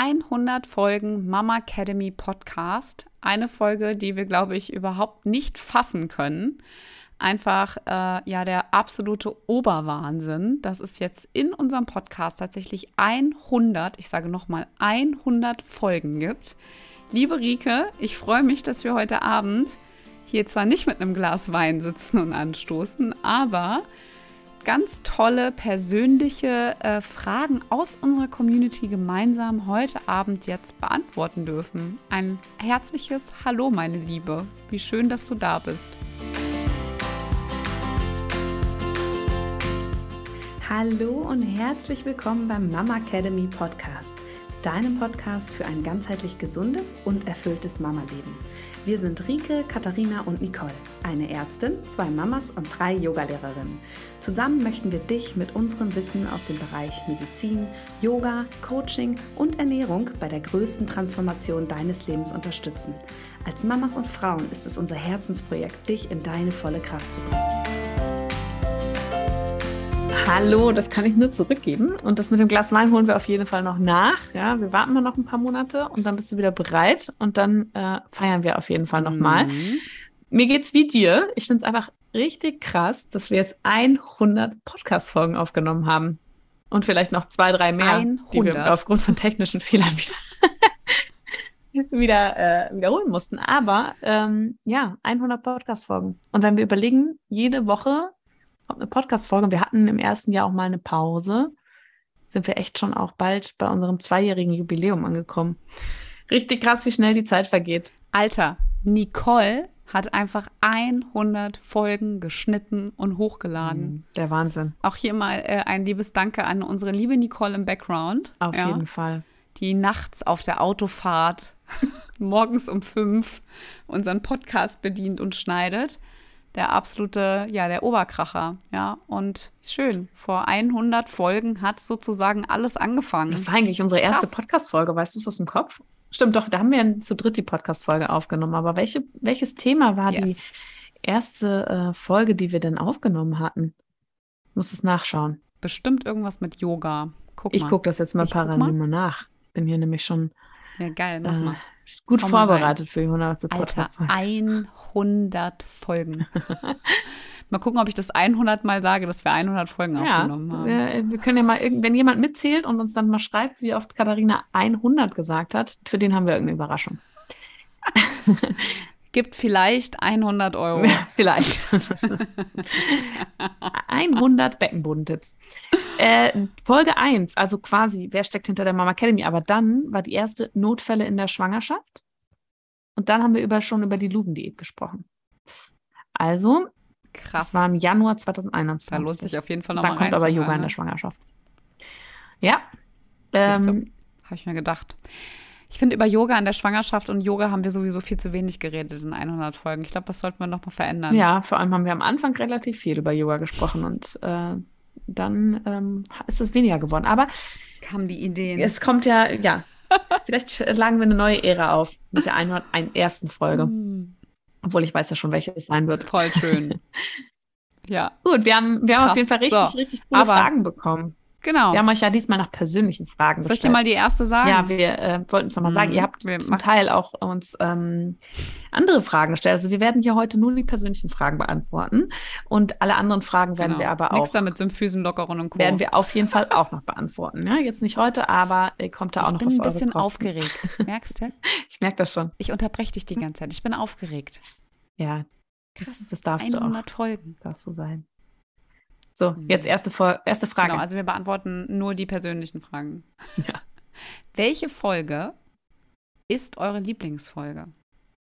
100 Folgen Mama Academy Podcast. Eine Folge, die wir, glaube ich, überhaupt nicht fassen können. Einfach, äh, ja, der absolute Oberwahnsinn, dass es jetzt in unserem Podcast tatsächlich 100, ich sage nochmal 100 Folgen gibt. Liebe Rike, ich freue mich, dass wir heute Abend hier zwar nicht mit einem Glas Wein sitzen und anstoßen, aber ganz tolle persönliche äh, Fragen aus unserer Community gemeinsam heute Abend jetzt beantworten dürfen. Ein herzliches Hallo, meine Liebe. Wie schön, dass du da bist. Hallo und herzlich willkommen beim Mama Academy Podcast, deinem Podcast für ein ganzheitlich gesundes und erfülltes Mama-Leben. Wir sind Rike, Katharina und Nicole, eine Ärztin, zwei Mamas und drei Yogalehrerinnen. Zusammen möchten wir dich mit unserem Wissen aus dem Bereich Medizin, Yoga, Coaching und Ernährung bei der größten Transformation deines Lebens unterstützen. Als Mamas und Frauen ist es unser Herzensprojekt, dich in deine volle Kraft zu bringen. Hallo, das kann ich nur zurückgeben. Und das mit dem Glas Wein holen wir auf jeden Fall noch nach. Ja, wir warten mal noch ein paar Monate und dann bist du wieder bereit und dann äh, feiern wir auf jeden Fall nochmal. Mhm. Mir geht's wie dir. Ich finde es einfach richtig krass, dass wir jetzt 100 Podcast-Folgen aufgenommen haben. Und vielleicht noch zwei, drei mehr, 100. die wir aufgrund von technischen Fehlern wieder, wieder äh, wiederholen mussten. Aber ähm, ja, 100 Podcast-Folgen. Und wenn wir überlegen, jede Woche kommt eine Podcast-Folge. Wir hatten im ersten Jahr auch mal eine Pause. Sind wir echt schon auch bald bei unserem zweijährigen Jubiläum angekommen. Richtig krass, wie schnell die Zeit vergeht. Alter, Nicole hat einfach 100 Folgen geschnitten und hochgeladen. Mhm, der Wahnsinn. Auch hier mal äh, ein liebes Danke an unsere liebe Nicole im Background. Auf ja, jeden Fall. Die nachts auf der Autofahrt morgens um fünf unseren Podcast bedient und schneidet der absolute, ja, der Oberkracher, ja. Und schön, vor 100 Folgen hat sozusagen alles angefangen. Das war eigentlich unsere erste Podcast-Folge, weißt du es aus dem Kopf? Stimmt doch, da haben wir zu dritt die Podcast-Folge aufgenommen. Aber welche, welches Thema war yes. die erste äh, Folge, die wir denn aufgenommen hatten? Ich muss es nachschauen. Bestimmt irgendwas mit Yoga. Guck ich gucke das jetzt mal parallel mal nach. Bin hier nämlich schon. Ja, geil, mach äh, mal. Gut Komm vorbereitet für die 100. Podcast. Alter, 100 Folgen. mal gucken, ob ich das 100 Mal sage, dass wir 100 Folgen ja, aufgenommen haben. Wir, wir können ja mal, wenn jemand mitzählt und uns dann mal schreibt, wie oft Katharina 100 gesagt hat, für den haben wir irgendeine Überraschung. Gibt vielleicht 100 Euro. Ja, vielleicht. 100 Beckenbodentipps. Äh, Folge 1, also quasi, wer steckt hinter der Mama Academy? Aber dann war die erste Notfälle in der Schwangerschaft. Und dann haben wir über, schon über die Lugendiät gesprochen. Also, krass. Das war im Januar 2021. Da lohnt sich auf jeden Fall nochmal rein. Da kommt aber Yoga in der Schwangerschaft. Ja. Ähm, Habe ich mir gedacht. Ich finde, über Yoga in der Schwangerschaft und Yoga haben wir sowieso viel zu wenig geredet in 100 Folgen. Ich glaube, das sollten wir nochmal verändern. Ja, vor allem haben wir am Anfang relativ viel über Yoga gesprochen und äh, dann ähm, ist es weniger geworden. Aber kamen die Ideen. Es kommt ja, ja. Vielleicht schlagen wir eine neue Ära auf mit der 101. ersten Folge. Mm. Obwohl ich weiß ja schon, welche es sein wird. Voll schön. ja. Gut, wir haben, wir haben auf jeden Fall richtig, so. richtig coole Fragen bekommen. Genau. Wir haben euch ja diesmal nach persönlichen Fragen Soll ich dir mal die erste sagen? Ja, wir äh, wollten es nochmal mhm. sagen. Ihr habt wir zum Teil auch uns ähm, andere Fragen gestellt. Also wir werden hier heute nur die persönlichen Fragen beantworten und alle anderen Fragen werden genau. wir aber auch. Nichts damit Symphysen, Lockerung und Co. Werden wir auf jeden Fall auch noch beantworten. Ja, jetzt nicht heute, aber äh, kommt da auch ich noch was Ich bin ein bisschen aufgeregt. Merkst du? ich merke das schon. Ich unterbreche dich die ganze Zeit. Ich bin aufgeregt. Ja, das, das darfst 100 du auch. 100 Folgen. Darfst du sein. So, mhm. jetzt erste, erste Frage. Genau, also wir beantworten nur die persönlichen Fragen. Ja. Welche Folge ist eure Lieblingsfolge?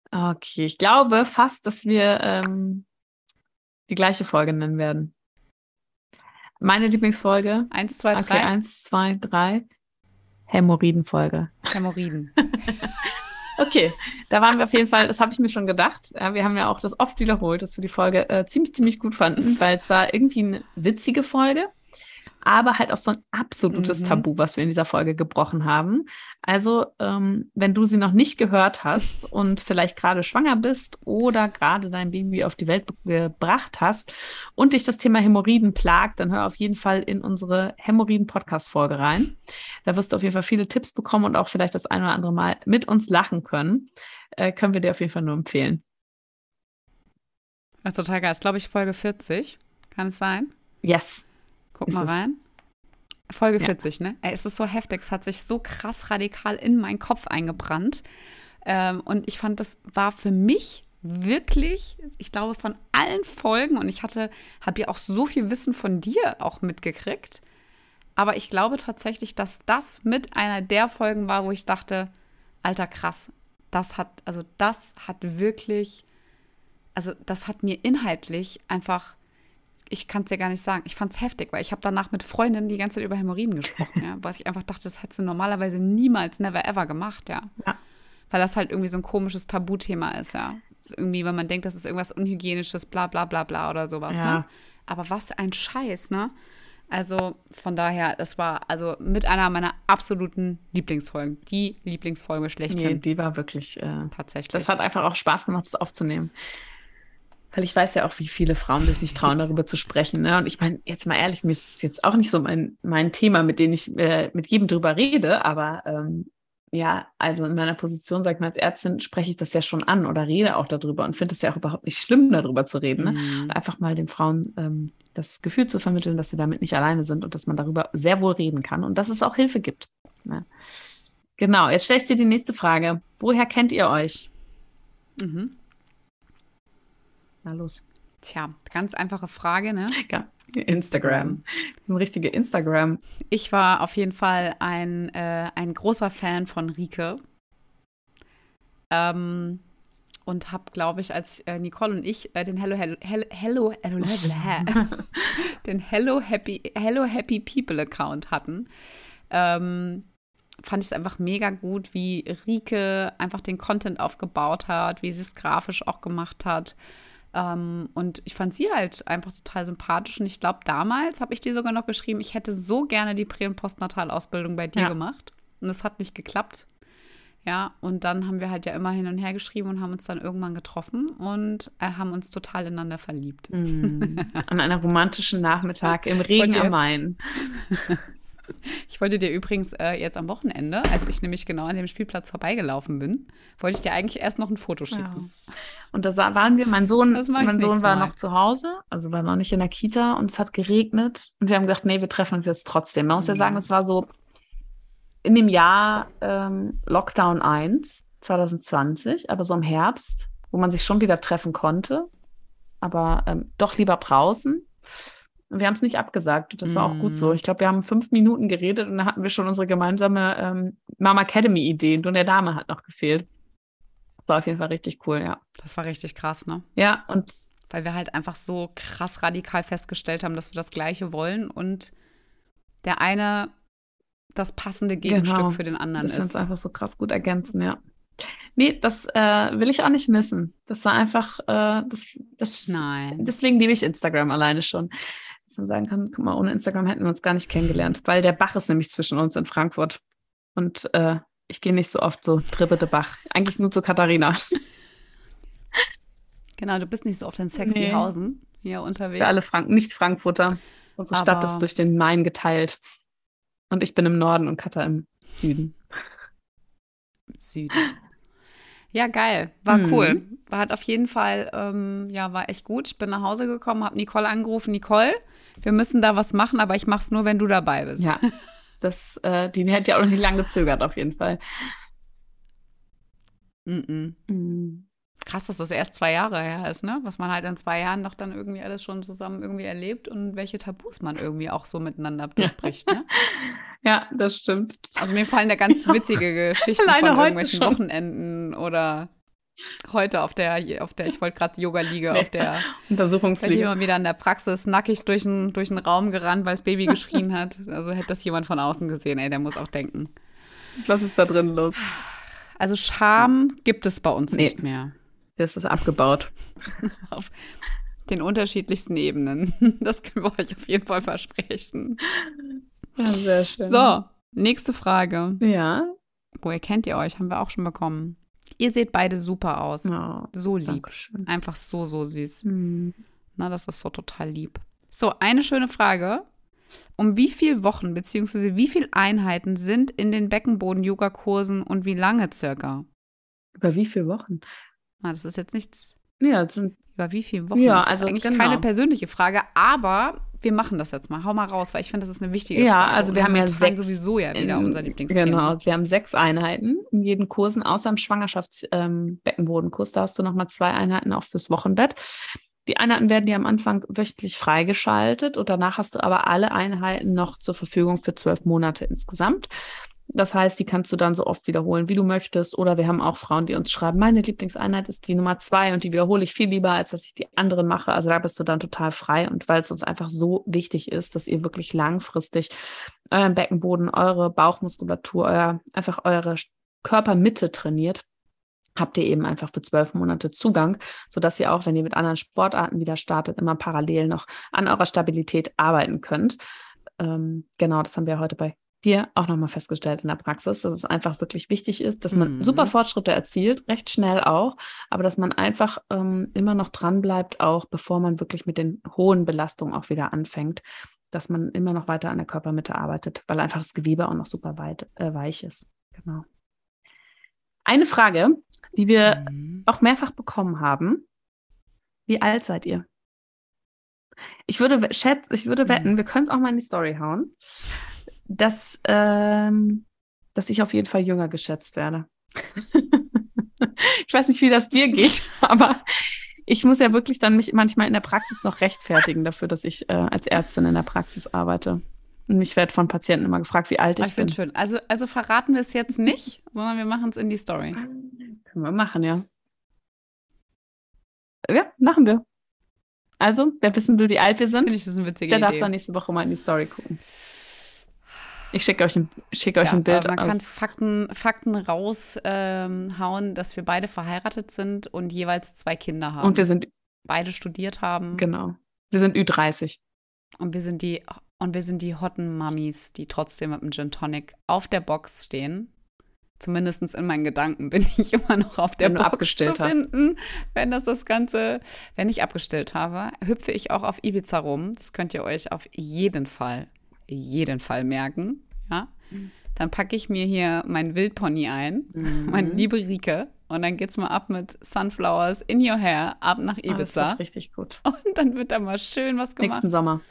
Okay, ich glaube fast, dass wir ähm, die gleiche Folge nennen werden. Meine Lieblingsfolge. Eins, zwei, drei. Okay, eins, zwei, drei. Hämorrhoidenfolge. Hämorrhoiden. Okay, da waren wir auf jeden Fall, das habe ich mir schon gedacht. Wir haben ja auch das oft wiederholt, dass wir die Folge äh, ziemlich, ziemlich gut fanden, weil es war irgendwie eine witzige Folge. Aber halt auch so ein absolutes mhm. Tabu, was wir in dieser Folge gebrochen haben. Also, ähm, wenn du sie noch nicht gehört hast und vielleicht gerade schwanger bist oder gerade dein Baby auf die Welt gebracht hast und dich das Thema Hämorrhoiden plagt, dann hör auf jeden Fall in unsere Hämorrhoiden-Podcast-Folge rein. Da wirst du auf jeden Fall viele Tipps bekommen und auch vielleicht das ein oder andere Mal mit uns lachen können. Äh, können wir dir auf jeden Fall nur empfehlen. Das ist total geil. Das ist, glaube ich, Folge 40. Kann es sein? Yes. Guck mal rein. Folge 40, ja. ne? Ey, es ist so heftig. Es hat sich so krass radikal in meinen Kopf eingebrannt. Ähm, und ich fand, das war für mich wirklich, ich glaube, von allen Folgen, und ich hatte, habe ja auch so viel Wissen von dir auch mitgekriegt. Aber ich glaube tatsächlich, dass das mit einer der Folgen war, wo ich dachte, alter krass, das hat, also das hat wirklich, also das hat mir inhaltlich einfach ich kann es dir gar nicht sagen. Ich fand es heftig, weil ich habe danach mit Freundinnen die ganze Zeit über Hämorrhoiden gesprochen, ja, was ich einfach dachte, das hättest du normalerweise niemals, never ever gemacht, ja. ja. Weil das halt irgendwie so ein komisches Tabuthema ist, ja. Ist irgendwie, wenn man denkt, das ist irgendwas Unhygienisches, bla bla bla bla oder sowas, ja. ne? Aber was ein Scheiß, ne? Also von daher, das war also mit einer meiner absoluten Lieblingsfolgen. Die Lieblingsfolge schlechthin. Nee, die war wirklich äh, tatsächlich. Das hat einfach auch Spaß gemacht, das aufzunehmen. Weil ich weiß ja auch, wie viele Frauen sich nicht trauen, darüber zu sprechen. Ne? Und ich meine, jetzt mal ehrlich, mir ist es jetzt auch nicht so mein, mein Thema, mit dem ich äh, mit jedem drüber rede, aber ähm, ja, also in meiner Position, sag ich mal, als Ärztin spreche ich das ja schon an oder rede auch darüber und finde es ja auch überhaupt nicht schlimm, darüber zu reden. Ne? Mhm. Einfach mal den Frauen ähm, das Gefühl zu vermitteln, dass sie damit nicht alleine sind und dass man darüber sehr wohl reden kann und dass es auch Hilfe gibt. Ne? Genau, jetzt stelle ich dir die nächste Frage. Woher kennt ihr euch? Mhm. Na los. Tja, ganz einfache Frage, ne? Ja, Instagram. Ein richtiger Instagram. Ich war auf jeden Fall ein, äh, ein großer Fan von Rike. Ähm, und habe, glaube ich, als äh, Nicole und ich äh, den Hello Hello Hello, Hello, Hello den Hello Happy Hello Happy People Account hatten, ähm, fand ich es einfach mega gut, wie Rike einfach den Content aufgebaut hat, wie sie es grafisch auch gemacht hat. Ähm, und ich fand sie halt einfach total sympathisch. Und ich glaube, damals habe ich dir sogar noch geschrieben, ich hätte so gerne die Prä- und Postnatalausbildung bei dir ja. gemacht. Und es hat nicht geklappt. Ja, und dann haben wir halt ja immer hin und her geschrieben und haben uns dann irgendwann getroffen und äh, haben uns total ineinander verliebt. Mm, an einem romantischen Nachmittag im Regen am Main. Ich wollte dir übrigens äh, jetzt am Wochenende, als ich nämlich genau an dem Spielplatz vorbeigelaufen bin, wollte ich dir eigentlich erst noch ein Foto schicken. Ja. Und da waren wir, mein Sohn, mein Sohn war Mal. noch zu Hause, also war noch nicht in der Kita und es hat geregnet. Und wir haben gesagt, nee, wir treffen uns jetzt trotzdem. Man muss ja, ja sagen, es war so in dem Jahr ähm, Lockdown 1, 2020, aber so im Herbst, wo man sich schon wieder treffen konnte, aber ähm, doch lieber draußen. Wir haben es nicht abgesagt. Das war auch gut so. Mm. Ich glaube, wir haben fünf Minuten geredet und dann hatten wir schon unsere gemeinsame ähm, Mama Academy-Idee. Und der Dame hat noch gefehlt. Das war auf jeden Fall richtig cool, ja. Das war richtig krass, ne? Ja, und. Weil wir halt einfach so krass radikal festgestellt haben, dass wir das Gleiche wollen und der eine das passende Gegenstück genau. für den anderen das ist. Das uns einfach so krass gut ergänzen, ja. Nee, das äh, will ich auch nicht missen. Das war einfach, äh, das, das, Nein. Deswegen liebe ich Instagram alleine schon dass man sagen kann, guck mal, ohne Instagram hätten wir uns gar nicht kennengelernt, weil der Bach ist nämlich zwischen uns in Frankfurt. Und äh, ich gehe nicht so oft so trippete Bach. Eigentlich nur zu Katharina. Genau, du bist nicht so oft in Sexyhausen nee. hier unterwegs. Für alle Frank nicht Frankfurter. Unsere Aber Stadt ist durch den Main geteilt. Und ich bin im Norden und Katha im Süden. Süden. Ja, geil. War mhm. cool. War halt auf jeden Fall, ähm, ja, war echt gut. Ich bin nach Hause gekommen, habe Nicole angerufen. Nicole, wir müssen da was machen, aber ich mache es nur, wenn du dabei bist. Ja, das, äh, die hätte ja auch noch nicht lange gezögert, auf jeden Fall. Mm -mm. Mm. Krass, dass das erst zwei Jahre her ist, ne? Was man halt in zwei Jahren doch dann irgendwie alles schon zusammen irgendwie erlebt und welche Tabus man irgendwie auch so miteinander bespricht, ja. ne? Ja, das stimmt. Also mir fallen da ganz witzige Geschichten von irgendwelchen Wochenenden oder heute auf der, auf der, ich wollte gerade Yoga-Liege, nee. auf der Untersuchungsliege. immer wieder in der Praxis nackig durch den, durch den Raum gerannt, weil das Baby geschrien hat. Also hätte das jemand von außen gesehen, ey, der muss auch denken. Was ist da drin los? Also Scham gibt es bei uns nee. nicht mehr. Das ist abgebaut. den unterschiedlichsten Ebenen. Das können wir euch auf jeden Fall versprechen. Ja, sehr schön. So, nächste Frage. Ja. Woher kennt ihr euch? Haben wir auch schon bekommen. Ihr seht beide super aus. Oh, so lieb. Dankeschön. Einfach so, so süß. Hm. Na, das ist so total lieb. So, eine schöne Frage. Um wie viele Wochen bzw. wie viele Einheiten sind in den Beckenboden-Yoga-Kursen und wie lange circa? Über wie viele Wochen? Ah, das ist jetzt nichts. Ja, das sind, Über wie viele Wochen? Ja, das ist also eigentlich genau. keine persönliche Frage, aber wir machen das jetzt mal. Hau mal raus, weil ich finde, das ist eine wichtige Ja, Frage. also wir haben ja sechs sowieso ja wieder in- unser Lieblingsthema. Genau, wir haben sechs Einheiten in jeden Kursen, außer im Schwangerschafts-Beckenbodenkurs. da hast du nochmal zwei Einheiten auch fürs Wochenbett. Die Einheiten werden dir am Anfang wöchentlich freigeschaltet und danach hast du aber alle Einheiten noch zur Verfügung für zwölf Monate insgesamt. Das heißt, die kannst du dann so oft wiederholen, wie du möchtest. Oder wir haben auch Frauen, die uns schreiben, meine Lieblingseinheit ist die Nummer zwei und die wiederhole ich viel lieber, als dass ich die anderen mache. Also da bist du dann total frei. Und weil es uns einfach so wichtig ist, dass ihr wirklich langfristig euren Beckenboden, eure Bauchmuskulatur, euer, einfach eure Körpermitte trainiert, habt ihr eben einfach für zwölf Monate Zugang, sodass ihr auch, wenn ihr mit anderen Sportarten wieder startet, immer parallel noch an eurer Stabilität arbeiten könnt. Ähm, genau, das haben wir heute bei dir auch nochmal festgestellt in der Praxis, dass es einfach wirklich wichtig ist, dass man Mhm. super Fortschritte erzielt, recht schnell auch, aber dass man einfach ähm, immer noch dran bleibt, auch bevor man wirklich mit den hohen Belastungen auch wieder anfängt, dass man immer noch weiter an der Körpermitte arbeitet, weil einfach das Gewebe auch noch super weit, äh, weich ist. Genau. Eine Frage, die wir Mhm. auch mehrfach bekommen haben. Wie alt seid ihr? Ich würde we- schätz, ich würde Mhm. wetten, wir können es auch mal in die Story hauen, dass, ähm, dass ich auf jeden Fall jünger geschätzt werde. ich weiß nicht, wie das dir geht, aber ich muss ja wirklich dann mich manchmal in der Praxis noch rechtfertigen dafür, dass ich äh, als Ärztin in der Praxis arbeite. Und ich werde von Patienten immer gefragt, wie alt ich, ich bin. finde schön. Also, also verraten wir es jetzt nicht, sondern wir machen es in die Story. Können wir machen, ja. Ja, machen wir. Also, wer wissen will, wie alt wir sind, ich, der darf Idee. dann nächste Woche mal in die Story gucken. Ich schicke euch ein, schicke euch Tja, ein Bild man kann aus. Fakten, Fakten raushauen, ähm, dass wir beide verheiratet sind und jeweils zwei Kinder haben. Und wir sind, beide studiert haben. genau, wir sind Ü30. Und wir sind die und wir sind die hotten Mummies, die trotzdem mit dem Gin Tonic auf der Box stehen. Zumindest in meinen Gedanken bin ich immer noch auf der Wenn Box zu hast. finden. Wenn das das Ganze, wenn ich abgestillt habe, hüpfe ich auch auf Ibiza rum. Das könnt ihr euch auf jeden Fall, jeden Fall merken. Ja? Dann packe ich mir hier mein Wildpony ein, Mhm. meine liebe Rike. Und dann geht's mal ab mit Sunflowers in your hair, ab nach Ah, das Ibiza. wird richtig gut. und dann wird da mal schön was gemacht. Nächsten Sommer.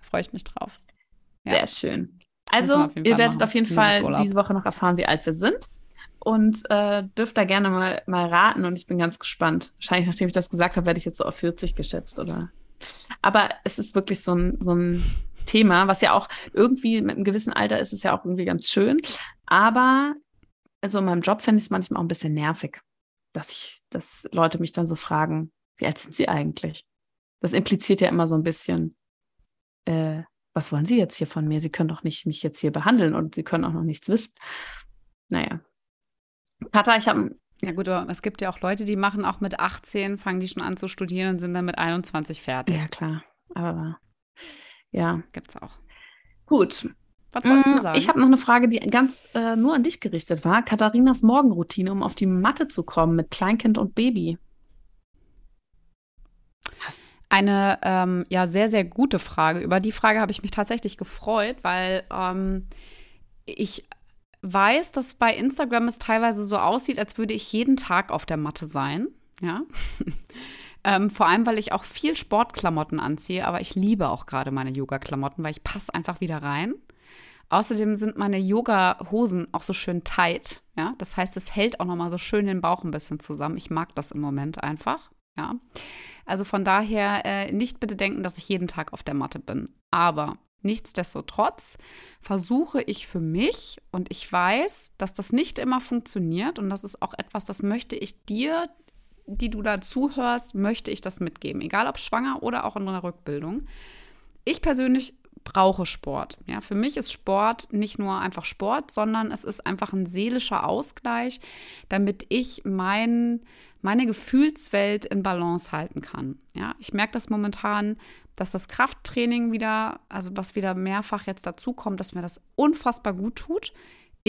Freue ich mich drauf. Ja. Sehr schön. Also, ihr werdet auf jeden Fall diese Woche noch erfahren, wie alt wir sind. Und äh, dürft da gerne mal, mal raten. Und ich bin ganz gespannt. Wahrscheinlich, nachdem ich das gesagt habe, werde ich jetzt so auf 40 geschätzt, oder? Aber es ist wirklich so ein, so ein Thema, was ja auch irgendwie mit einem gewissen Alter ist, es ja auch irgendwie ganz schön. Aber also in meinem Job finde ich es manchmal auch ein bisschen nervig, dass ich, dass Leute mich dann so fragen, wie alt sind sie eigentlich? Das impliziert ja immer so ein bisschen, äh, was wollen Sie jetzt hier von mir? Sie können doch nicht mich jetzt hier behandeln und Sie können auch noch nichts wissen. Naja. Tata, ich habe Ja gut, aber es gibt ja auch Leute, die machen auch mit 18, fangen die schon an zu studieren und sind dann mit 21 fertig. ja klar, aber ja, Gibt's auch. gut. Was wolltest du Mm, sagen? Ich habe noch eine Frage, die ganz äh, nur an dich gerichtet war. Katharinas Morgenroutine, um auf die Matte zu kommen mit Kleinkind und Baby. Hast, Eine ähm, ja sehr, sehr gute Frage. Über die Frage habe ich mich tatsächlich gefreut, weil ähm, ich weiß, dass bei Instagram es teilweise so aussieht, als würde ich jeden Tag auf der Matte sein. Ja. Ähm, vor allem, weil ich auch viel Sportklamotten anziehe, aber ich liebe auch gerade meine Yoga-Klamotten, weil ich passe einfach wieder rein. Außerdem sind meine Yoga-Hosen auch so schön tight. Ja, das heißt, es hält auch noch mal so schön den Bauch ein bisschen zusammen. Ich mag das im Moment einfach. Ja, also von daher äh, nicht bitte denken, dass ich jeden Tag auf der Matte bin. Aber nichtsdestotrotz versuche ich für mich und ich weiß, dass das nicht immer funktioniert und das ist auch etwas, das möchte ich dir, die du da zuhörst, möchte ich das mitgeben. Egal ob schwanger oder auch in einer Rückbildung. Ich persönlich brauche Sport. Ja, für mich ist Sport nicht nur einfach Sport, sondern es ist einfach ein seelischer Ausgleich, damit ich mein, meine Gefühlswelt in Balance halten kann. Ja, ich merke das momentan, dass das Krafttraining wieder, also was wieder mehrfach jetzt dazu kommt, dass mir das unfassbar gut tut.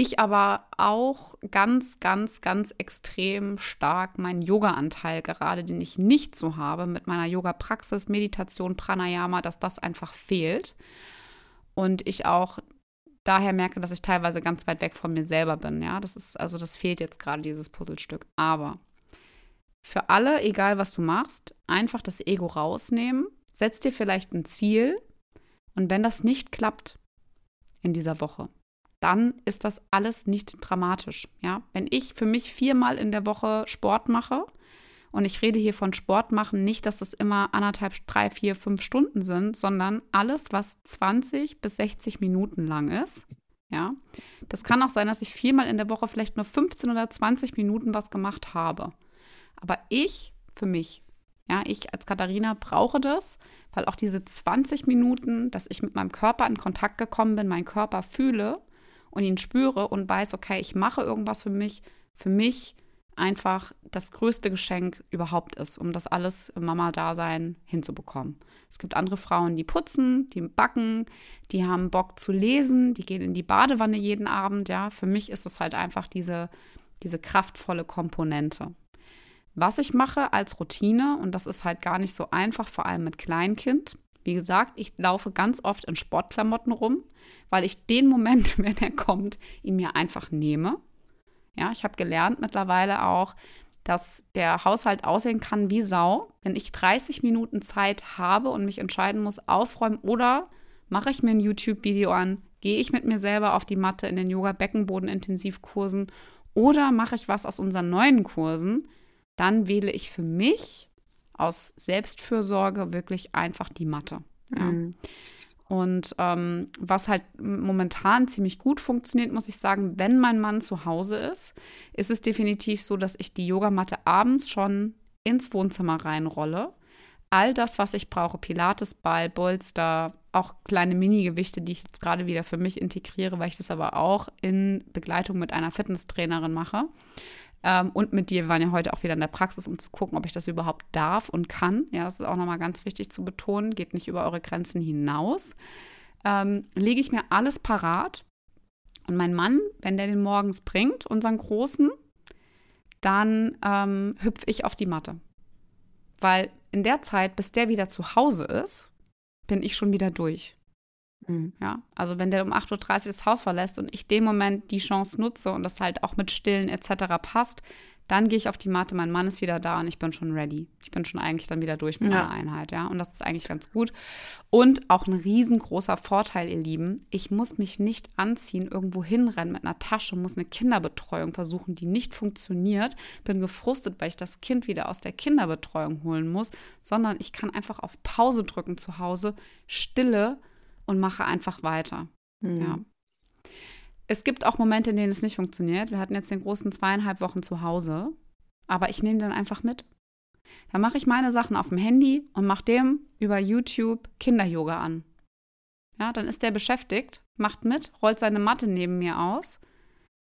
Ich aber auch ganz, ganz, ganz extrem stark meinen Yoga-Anteil gerade, den ich nicht so habe mit meiner Yoga-Praxis, Meditation, Pranayama, dass das einfach fehlt. Und ich auch daher merke, dass ich teilweise ganz weit weg von mir selber bin. Ja, das ist, also das fehlt jetzt gerade dieses Puzzlestück. Aber für alle, egal was du machst, einfach das Ego rausnehmen, setz dir vielleicht ein Ziel und wenn das nicht klappt in dieser Woche, dann ist das alles nicht dramatisch. Ja, wenn ich für mich viermal in der Woche Sport mache und ich rede hier von Sport machen, nicht, dass das immer anderthalb, drei, vier, fünf Stunden sind, sondern alles, was 20 bis 60 Minuten lang ist. Ja, das kann auch sein, dass ich viermal in der Woche vielleicht nur 15 oder 20 Minuten was gemacht habe. Aber ich für mich, ja, ich als Katharina brauche das, weil auch diese 20 Minuten, dass ich mit meinem Körper in Kontakt gekommen bin, meinen Körper fühle und ihn spüre und weiß, okay, ich mache irgendwas für mich, für mich einfach das größte Geschenk überhaupt ist, um das alles im Mama-Dasein hinzubekommen. Es gibt andere Frauen, die putzen, die backen, die haben Bock zu lesen, die gehen in die Badewanne jeden Abend. Ja, für mich ist es halt einfach diese, diese kraftvolle Komponente. Was ich mache als Routine, und das ist halt gar nicht so einfach, vor allem mit Kleinkind, wie gesagt, ich laufe ganz oft in Sportklamotten rum, weil ich den Moment, wenn er kommt, ihn mir einfach nehme. Ja, ich habe gelernt mittlerweile auch, dass der Haushalt aussehen kann wie Sau. Wenn ich 30 Minuten Zeit habe und mich entscheiden muss, aufräumen oder mache ich mir ein YouTube-Video an, gehe ich mit mir selber auf die Matte in den Yoga-Beckenboden-Intensivkursen oder mache ich was aus unseren neuen Kursen, dann wähle ich für mich aus Selbstfürsorge wirklich einfach die Matte. Ja. Mhm. Und ähm, was halt momentan ziemlich gut funktioniert, muss ich sagen, wenn mein Mann zu Hause ist, ist es definitiv so, dass ich die Yogamatte abends schon ins Wohnzimmer reinrolle. All das, was ich brauche, Pilates, Ball, Bolster, auch kleine Mini-Gewichte, die ich jetzt gerade wieder für mich integriere, weil ich das aber auch in Begleitung mit einer Fitnesstrainerin mache. Ähm, und mit dir, wir waren ja heute auch wieder in der Praxis, um zu gucken, ob ich das überhaupt darf und kann. Ja, das ist auch nochmal ganz wichtig zu betonen. Geht nicht über eure Grenzen hinaus. Ähm, lege ich mir alles parat. Und mein Mann, wenn der den morgens bringt, unseren Großen, dann ähm, hüpfe ich auf die Matte. Weil in der Zeit, bis der wieder zu Hause ist, bin ich schon wieder durch. Mhm. Ja, also wenn der um 8.30 Uhr das Haus verlässt und ich dem Moment die Chance nutze und das halt auch mit Stillen etc. passt, dann gehe ich auf die Matte, mein Mann ist wieder da und ich bin schon ready. Ich bin schon eigentlich dann wieder durch mit ja. meiner Einheit, ja. Und das ist eigentlich ganz gut. Und auch ein riesengroßer Vorteil, ihr Lieben, ich muss mich nicht anziehen, irgendwo hinrennen mit einer Tasche, muss eine Kinderbetreuung versuchen, die nicht funktioniert, bin gefrustet, weil ich das Kind wieder aus der Kinderbetreuung holen muss, sondern ich kann einfach auf Pause drücken zu Hause, stille und mache einfach weiter. Mhm. Ja. Es gibt auch Momente, in denen es nicht funktioniert. Wir hatten jetzt den großen zweieinhalb Wochen zu Hause, aber ich nehme den einfach mit. Dann mache ich meine Sachen auf dem Handy und mache dem über YouTube Kinder-Yoga an. Ja, dann ist der beschäftigt, macht mit, rollt seine Matte neben mir aus.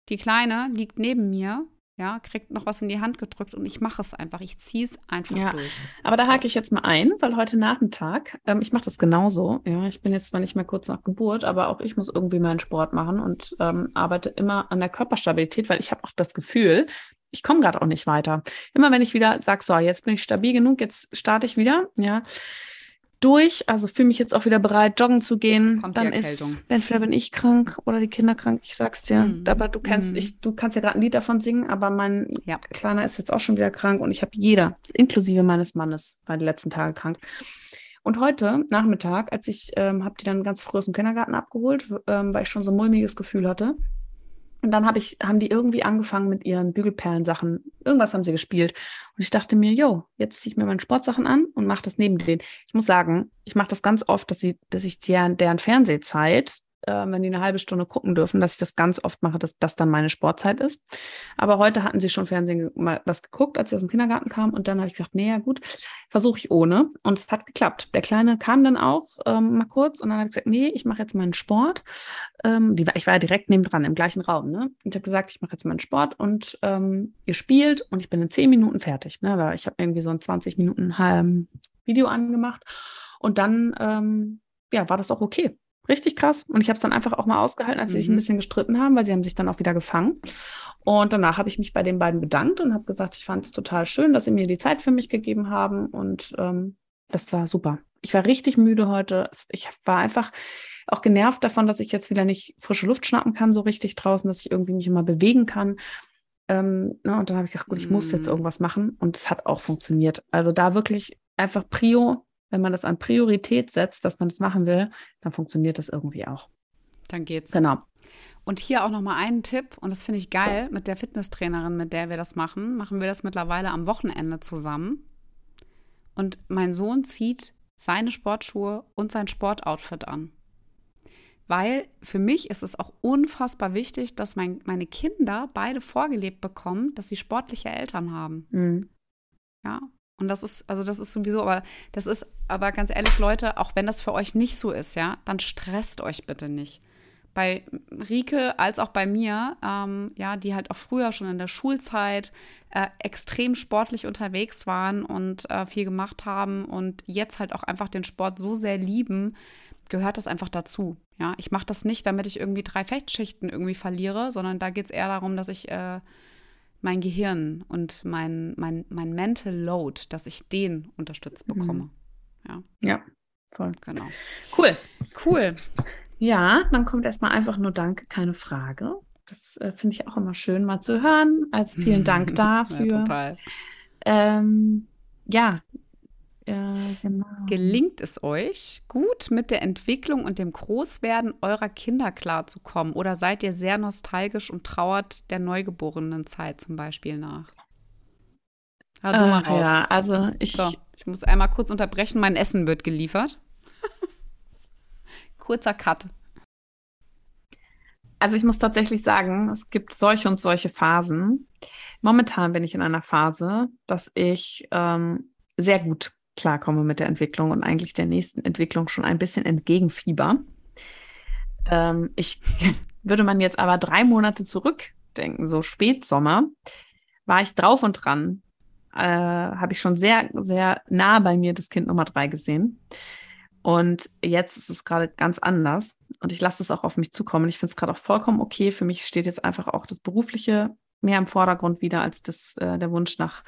Die Kleine liegt neben mir ja, kriegt noch was in die Hand gedrückt und ich mache es einfach. Ich ziehe es einfach ja, durch. Aber da hake ich jetzt mal ein, weil heute Nachmittag, ähm, ich mache das genauso. Ja, ich bin jetzt zwar nicht mehr kurz nach Geburt, aber auch ich muss irgendwie meinen Sport machen und ähm, arbeite immer an der Körperstabilität, weil ich habe auch das Gefühl, ich komme gerade auch nicht weiter. Immer wenn ich wieder sage, so, jetzt bin ich stabil genug, jetzt starte ich wieder, ja, durch, also fühle mich jetzt auch wieder bereit, joggen zu gehen. Kommt dann ist entweder bin ich krank oder die Kinder krank, ich sag's dir. Mhm. Aber du kennst, mhm. ich, du kannst ja gerade ein Lied davon singen, aber mein ja. Kleiner ist jetzt auch schon wieder krank und ich habe jeder, inklusive meines Mannes, war die letzten Tage krank. Und heute Nachmittag, als ich ähm, habe die dann ganz früh aus dem Kindergarten abgeholt, ähm, weil ich schon so ein mulmiges Gefühl hatte, und dann hab ich, haben die irgendwie angefangen mit ihren Bügelperlensachen. Irgendwas haben sie gespielt. Und ich dachte mir, yo, jetzt ziehe ich mir meine Sportsachen an und mache das neben denen. Ich muss sagen, ich mache das ganz oft, dass, sie, dass ich deren, deren Fernsehzeit äh, wenn die eine halbe Stunde gucken dürfen, dass ich das ganz oft mache, dass das dann meine Sportzeit ist. Aber heute hatten sie schon Fernsehen mal was geguckt, als sie aus dem Kindergarten kamen. Und dann habe ich gesagt, nee, ja gut, versuche ich ohne. Und es hat geklappt. Der Kleine kam dann auch ähm, mal kurz und dann habe ich gesagt, nee, ich mache jetzt meinen Sport. Ähm, die, ich war ja direkt nebendran im gleichen Raum. Ne? Und ich habe gesagt, ich mache jetzt meinen Sport und ähm, ihr spielt und ich bin in zehn Minuten fertig. Ne? Weil ich habe irgendwie so ein 20 Minuten halben Video angemacht. Und dann ähm, ja, war das auch okay. Richtig krass. Und ich habe es dann einfach auch mal ausgehalten, als sie sich ein mhm. bisschen gestritten haben, weil sie haben sich dann auch wieder gefangen. Und danach habe ich mich bei den beiden bedankt und habe gesagt, ich fand es total schön, dass sie mir die Zeit für mich gegeben haben. Und ähm, das war super. Ich war richtig müde heute. Ich war einfach auch genervt davon, dass ich jetzt wieder nicht frische Luft schnappen kann, so richtig draußen, dass ich irgendwie mich immer bewegen kann. Ähm, ne, und dann habe ich gedacht, gut, ich muss jetzt mhm. irgendwas machen. Und es hat auch funktioniert. Also da wirklich einfach Prio wenn man das an Priorität setzt, dass man das machen will, dann funktioniert das irgendwie auch. Dann geht's. Genau. Und hier auch nochmal einen Tipp, und das finde ich geil, mit der Fitnesstrainerin, mit der wir das machen, machen wir das mittlerweile am Wochenende zusammen. Und mein Sohn zieht seine Sportschuhe und sein Sportoutfit an. Weil für mich ist es auch unfassbar wichtig, dass mein, meine Kinder beide vorgelebt bekommen, dass sie sportliche Eltern haben. Mhm. Ja, und das ist, also das ist sowieso, aber das ist, aber ganz ehrlich, Leute, auch wenn das für euch nicht so ist, ja, dann stresst euch bitte nicht. Bei Rike als auch bei mir, ähm, ja, die halt auch früher schon in der Schulzeit äh, extrem sportlich unterwegs waren und äh, viel gemacht haben und jetzt halt auch einfach den Sport so sehr lieben, gehört das einfach dazu. Ja, ich mache das nicht, damit ich irgendwie drei Fechtschichten irgendwie verliere, sondern da geht es eher darum, dass ich äh, mein Gehirn und mein, mein, mein Mental Load, dass ich den unterstützt mhm. bekomme. Mhm. Ja. Ja, voll. Genau. Cool. Cool. Ja, dann kommt erstmal einfach nur Danke, keine Frage. Das äh, finde ich auch immer schön mal zu hören. Also vielen Dank dafür. ja, total. Ähm, ja, genau. Gelingt es euch, gut mit der Entwicklung und dem Großwerden eurer Kinder klarzukommen? Oder seid ihr sehr nostalgisch und trauert der neugeborenen Zeit zum Beispiel nach? Hau du mal raus. Ja, also ich. So, ich muss einmal kurz unterbrechen, mein Essen wird geliefert. Kurzer Cut. Also ich muss tatsächlich sagen, es gibt solche und solche Phasen. Momentan bin ich in einer Phase, dass ich ähm, sehr gut klarkomme mit der Entwicklung und eigentlich der nächsten Entwicklung schon ein bisschen entgegenfieber. Ähm, ich würde man jetzt aber drei Monate zurückdenken, so Spätsommer, war ich drauf und dran. Äh, Habe ich schon sehr, sehr nah bei mir das Kind Nummer drei gesehen. Und jetzt ist es gerade ganz anders. Und ich lasse es auch auf mich zukommen. Ich finde es gerade auch vollkommen okay. Für mich steht jetzt einfach auch das Berufliche mehr im Vordergrund wieder als das, äh, der Wunsch nach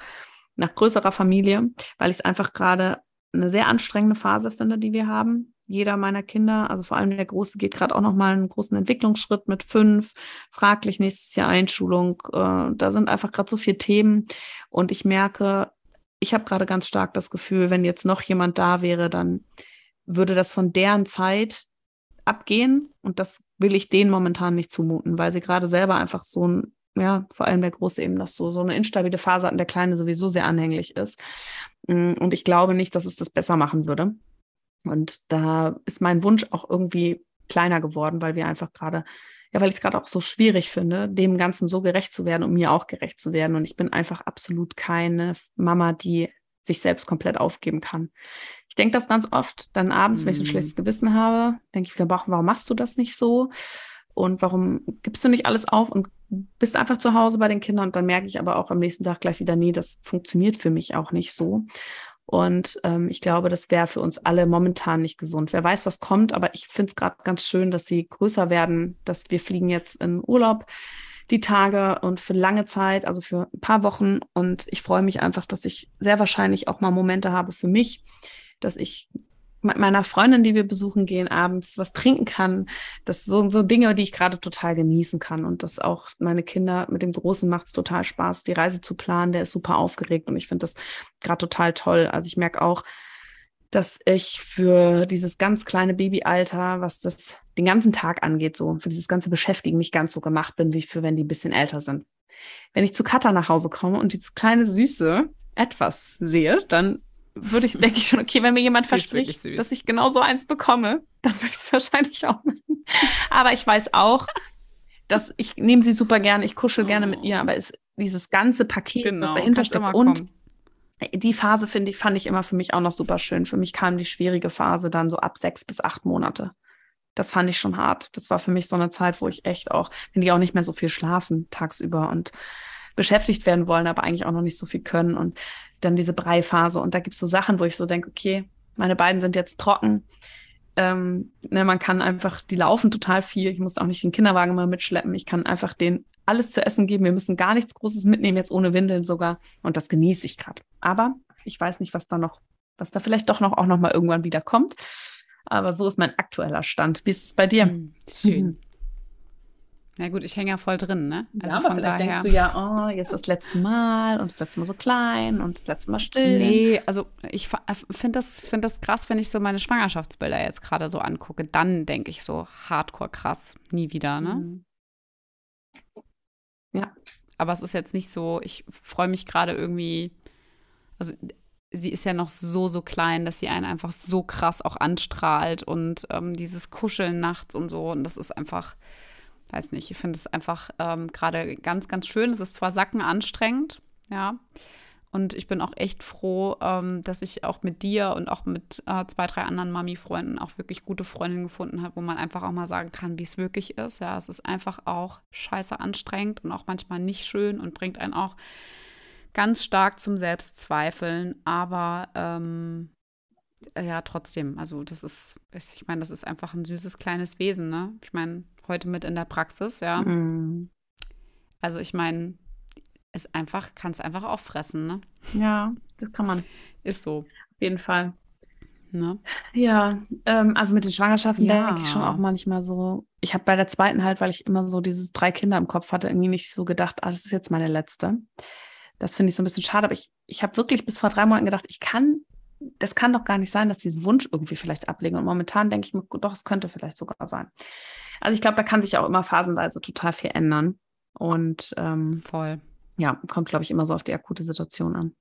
nach größerer Familie, weil ich es einfach gerade eine sehr anstrengende Phase finde, die wir haben. Jeder meiner Kinder, also vor allem der Große, geht gerade auch nochmal einen großen Entwicklungsschritt mit fünf, fraglich nächstes Jahr Einschulung. Äh, da sind einfach gerade so viele Themen und ich merke, ich habe gerade ganz stark das Gefühl, wenn jetzt noch jemand da wäre, dann würde das von deren Zeit abgehen und das will ich denen momentan nicht zumuten, weil sie gerade selber einfach so ein ja, vor allem der Große eben, dass so, so eine instabile Phase hatten, der Kleine sowieso sehr anhänglich ist. Mm, und ich glaube nicht, dass es das besser machen würde. Und da ist mein Wunsch auch irgendwie kleiner geworden, weil wir einfach gerade, ja, weil ich es gerade auch so schwierig finde, dem Ganzen so gerecht zu werden und mir auch gerecht zu werden. Und ich bin einfach absolut keine Mama, die sich selbst komplett aufgeben kann. Ich denke das ganz oft, dann abends, wenn ich ein mhm. schlechtes Gewissen habe, denke ich wieder, warum machst du das nicht so? Und warum gibst du nicht alles auf und bist einfach zu Hause bei den Kindern? Und dann merke ich aber auch am nächsten Tag gleich wieder, nee, das funktioniert für mich auch nicht so. Und ähm, ich glaube, das wäre für uns alle momentan nicht gesund. Wer weiß, was kommt, aber ich finde es gerade ganz schön, dass sie größer werden, dass wir fliegen jetzt in Urlaub die Tage und für lange Zeit, also für ein paar Wochen. Und ich freue mich einfach, dass ich sehr wahrscheinlich auch mal Momente habe für mich, dass ich mit meiner Freundin, die wir besuchen gehen, abends was trinken kann. Das sind so Dinge, die ich gerade total genießen kann. Und das auch meine Kinder mit dem Großen macht es total Spaß, die Reise zu planen. Der ist super aufgeregt und ich finde das gerade total toll. Also ich merke auch, dass ich für dieses ganz kleine Babyalter, was das den ganzen Tag angeht, so für dieses ganze Beschäftigen nicht ganz so gemacht bin, wie für wenn die ein bisschen älter sind. Wenn ich zu Katha nach Hause komme und dieses kleine Süße etwas sehe, dann würde ich, denke ich schon, okay, wenn mir jemand verspricht, dass ich genau so eins bekomme, dann würde ich es wahrscheinlich auch machen. Aber ich weiß auch, dass ich nehme sie super gerne, ich kuschel oh. gerne mit ihr, aber es, dieses ganze Paket, genau, was dahinter steckt und kommen. die Phase finde ich, fand ich immer für mich auch noch super schön. Für mich kam die schwierige Phase dann so ab sechs bis acht Monate. Das fand ich schon hart. Das war für mich so eine Zeit, wo ich echt auch, wenn die auch nicht mehr so viel schlafen tagsüber und beschäftigt werden wollen, aber eigentlich auch noch nicht so viel können. Und dann diese Breiphase. Und da gibt es so Sachen, wo ich so denke, okay, meine beiden sind jetzt trocken. Ähm, ne, man kann einfach, die laufen total viel. Ich muss auch nicht den Kinderwagen mal mitschleppen. Ich kann einfach denen alles zu essen geben. Wir müssen gar nichts Großes mitnehmen, jetzt ohne Windeln sogar. Und das genieße ich gerade. Aber ich weiß nicht, was da noch, was da vielleicht doch noch auch noch mal irgendwann wieder kommt. Aber so ist mein aktueller Stand. Wie ist es bei dir? Hm, schön. Mhm. Na gut, ich hänge ja voll drin, ne? Also ja, aber vielleicht daher... denkst du ja, oh, jetzt das letzte Mal und das letzte Mal so klein und das letzte Mal still. Nee, also ich äh, finde das, find das krass, wenn ich so meine Schwangerschaftsbilder jetzt gerade so angucke. Dann denke ich so, hardcore krass, nie wieder, ne? Mhm. Ja. Aber es ist jetzt nicht so, ich freue mich gerade irgendwie, also sie ist ja noch so, so klein, dass sie einen einfach so krass auch anstrahlt und ähm, dieses Kuscheln nachts und so. Und das ist einfach, weiß nicht, ich finde es einfach ähm, gerade ganz, ganz schön. Es ist zwar sacken anstrengend, ja. Und ich bin auch echt froh, ähm, dass ich auch mit dir und auch mit äh, zwei, drei anderen Mami-Freunden auch wirklich gute Freundinnen gefunden habe, wo man einfach auch mal sagen kann, wie es wirklich ist. Ja, es ist einfach auch scheiße anstrengend und auch manchmal nicht schön und bringt einen auch ganz stark zum Selbstzweifeln. Aber ähm, ja, trotzdem, also das ist, ich meine, das ist einfach ein süßes kleines Wesen, ne? Ich meine, heute mit in der Praxis, ja. Mhm. Also ich meine, es einfach, kann es einfach auffressen, ne? Ja, das kann man. Ist so. Auf jeden Fall. Ne? Ja, ähm, also mit den Schwangerschaften ja. denke ich schon auch manchmal so. Ich habe bei der zweiten halt, weil ich immer so dieses drei Kinder im Kopf hatte, irgendwie nicht so gedacht, ah, das ist jetzt meine letzte. Das finde ich so ein bisschen schade, aber ich, ich habe wirklich bis vor drei Monaten gedacht, ich kann, das kann doch gar nicht sein, dass diesen Wunsch irgendwie vielleicht ablegen. Und momentan denke ich mir, doch, es könnte vielleicht sogar sein. Also ich glaube, da kann sich auch immer phasenweise total viel ändern. Und ähm, voll. Ja, kommt, glaube ich, immer so auf die akute Situation an.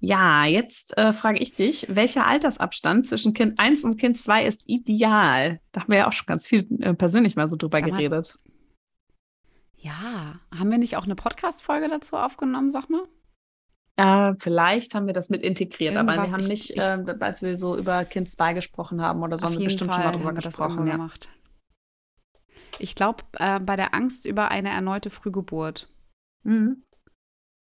Ja, jetzt äh, frage ich dich, welcher Altersabstand zwischen Kind 1 und Kind 2 ist ideal? Da haben wir ja auch schon ganz viel äh, persönlich mal so drüber Kann geredet. Ja, haben wir nicht auch eine Podcast-Folge dazu aufgenommen, sag mal? Äh, vielleicht haben wir das mit integriert, Irgendwas, aber wir haben ich, nicht, ich, äh, als wir so über Kind 2 gesprochen haben oder so, haben wir bestimmt Fall schon mal drüber gesprochen. Ja. Gemacht. Ich glaube, äh, bei der Angst über eine erneute Frühgeburt mhm.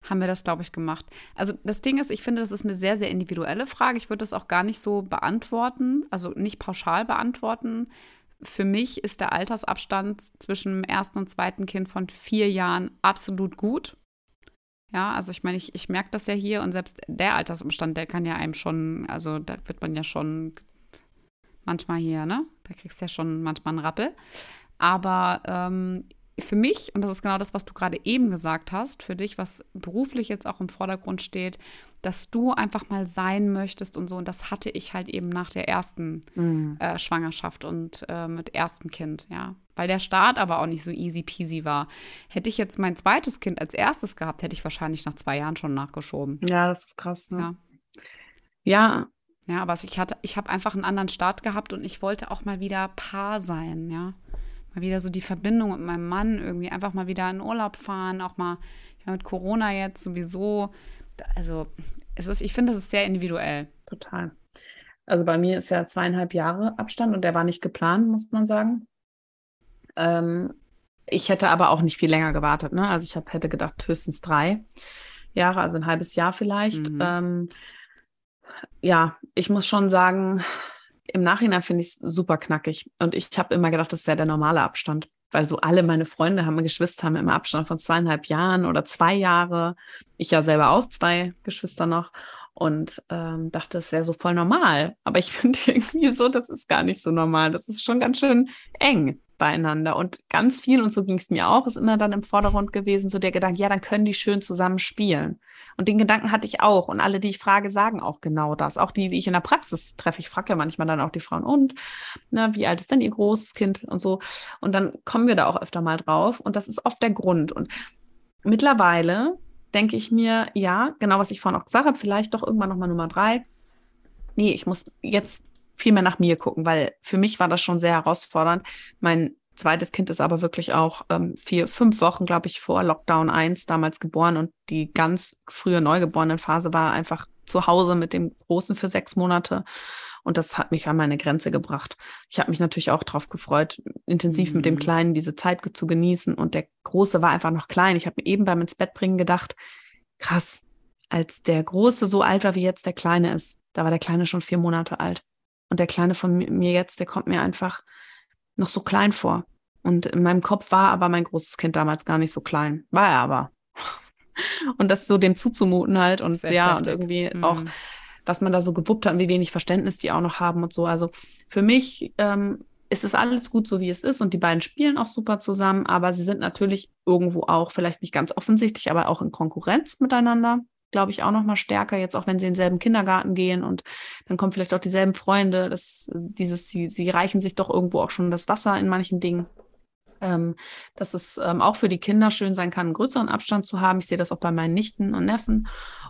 haben wir das, glaube ich, gemacht. Also das Ding ist, ich finde, das ist eine sehr, sehr individuelle Frage. Ich würde das auch gar nicht so beantworten, also nicht pauschal beantworten. Für mich ist der Altersabstand zwischen dem ersten und zweiten Kind von vier Jahren absolut gut. Ja, also ich meine, ich, ich merke das ja hier und selbst der Altersabstand, der kann ja einem schon, also da wird man ja schon manchmal hier, ne? Da kriegst du ja schon manchmal einen Rappel. Aber ähm, für mich, und das ist genau das, was du gerade eben gesagt hast, für dich, was beruflich jetzt auch im Vordergrund steht, dass du einfach mal sein möchtest und so. Und das hatte ich halt eben nach der ersten mhm. äh, Schwangerschaft und äh, mit erstem Kind, ja. Weil der Start aber auch nicht so easy peasy war. Hätte ich jetzt mein zweites Kind als erstes gehabt, hätte ich wahrscheinlich nach zwei Jahren schon nachgeschoben. Ja, das ist krass. Ne? Ja. Ja, ja, aber ich hatte, ich habe einfach einen anderen Start gehabt und ich wollte auch mal wieder Paar sein, ja mal wieder so die Verbindung mit meinem Mann irgendwie einfach mal wieder in Urlaub fahren, auch mal mit Corona jetzt sowieso. Also es ist, ich finde, das ist sehr individuell. Total. Also bei mir ist ja zweieinhalb Jahre Abstand und der war nicht geplant, muss man sagen. Ähm, ich hätte aber auch nicht viel länger gewartet. Ne? Also ich hab, hätte gedacht, höchstens drei Jahre, also ein halbes Jahr vielleicht. Mhm. Ähm, ja, ich muss schon sagen, im Nachhinein finde ich es super knackig. Und ich habe immer gedacht, das wäre der normale Abstand. Weil so alle meine Freunde haben Geschwister, haben immer Abstand von zweieinhalb Jahren oder zwei Jahre. Ich ja selber auch zwei Geschwister noch. Und ähm, dachte, es wäre so voll normal. Aber ich finde irgendwie so, das ist gar nicht so normal. Das ist schon ganz schön eng beieinander. Und ganz viel, und so ging es mir auch, ist immer dann im Vordergrund gewesen, so der Gedanke, ja, dann können die schön zusammen spielen. Und den Gedanken hatte ich auch. Und alle, die ich frage, sagen auch genau das. Auch die, die ich in der Praxis treffe. Ich frage ja manchmal dann auch die Frauen, und, na, wie alt ist denn ihr großes Kind und so. Und dann kommen wir da auch öfter mal drauf. Und das ist oft der Grund. Und mittlerweile denke ich mir, ja, genau was ich vorhin auch gesagt habe, vielleicht doch irgendwann nochmal Nummer drei. Nee, ich muss jetzt viel mehr nach mir gucken, weil für mich war das schon sehr herausfordernd. Mein zweites Kind ist aber wirklich auch ähm, vier, fünf Wochen, glaube ich, vor Lockdown 1 damals geboren und die ganz frühe Neugeborenenphase war einfach zu Hause mit dem Großen für sechs Monate. Und das hat mich an meine Grenze gebracht. Ich habe mich natürlich auch darauf gefreut, intensiv mhm. mit dem mhm. Kleinen diese Zeit zu genießen. Und der Große war einfach noch klein. Ich habe mir eben beim ins Bett bringen gedacht, krass, als der Große so alt war wie jetzt der Kleine ist, da war der Kleine schon vier Monate alt. Und der Kleine von mir jetzt, der kommt mir einfach noch so klein vor. Und in meinem Kopf war aber mein großes Kind damals gar nicht so klein. War er aber. Und das so dem zuzumuten halt und Sehr ja, und irgendwie mhm. auch, was man da so gewuppt hat und wie wenig Verständnis die auch noch haben und so. Also für mich ähm, ist es alles gut so, wie es ist und die beiden spielen auch super zusammen, aber sie sind natürlich irgendwo auch, vielleicht nicht ganz offensichtlich, aber auch in Konkurrenz miteinander glaube ich, auch noch mal stärker, jetzt auch wenn sie in denselben Kindergarten gehen und dann kommen vielleicht auch dieselben Freunde, das, dieses, sie, sie reichen sich doch irgendwo auch schon das Wasser in manchen Dingen. Ähm, dass es ähm, auch für die Kinder schön sein kann, einen größeren Abstand zu haben. Ich sehe das auch bei meinen Nichten und Neffen.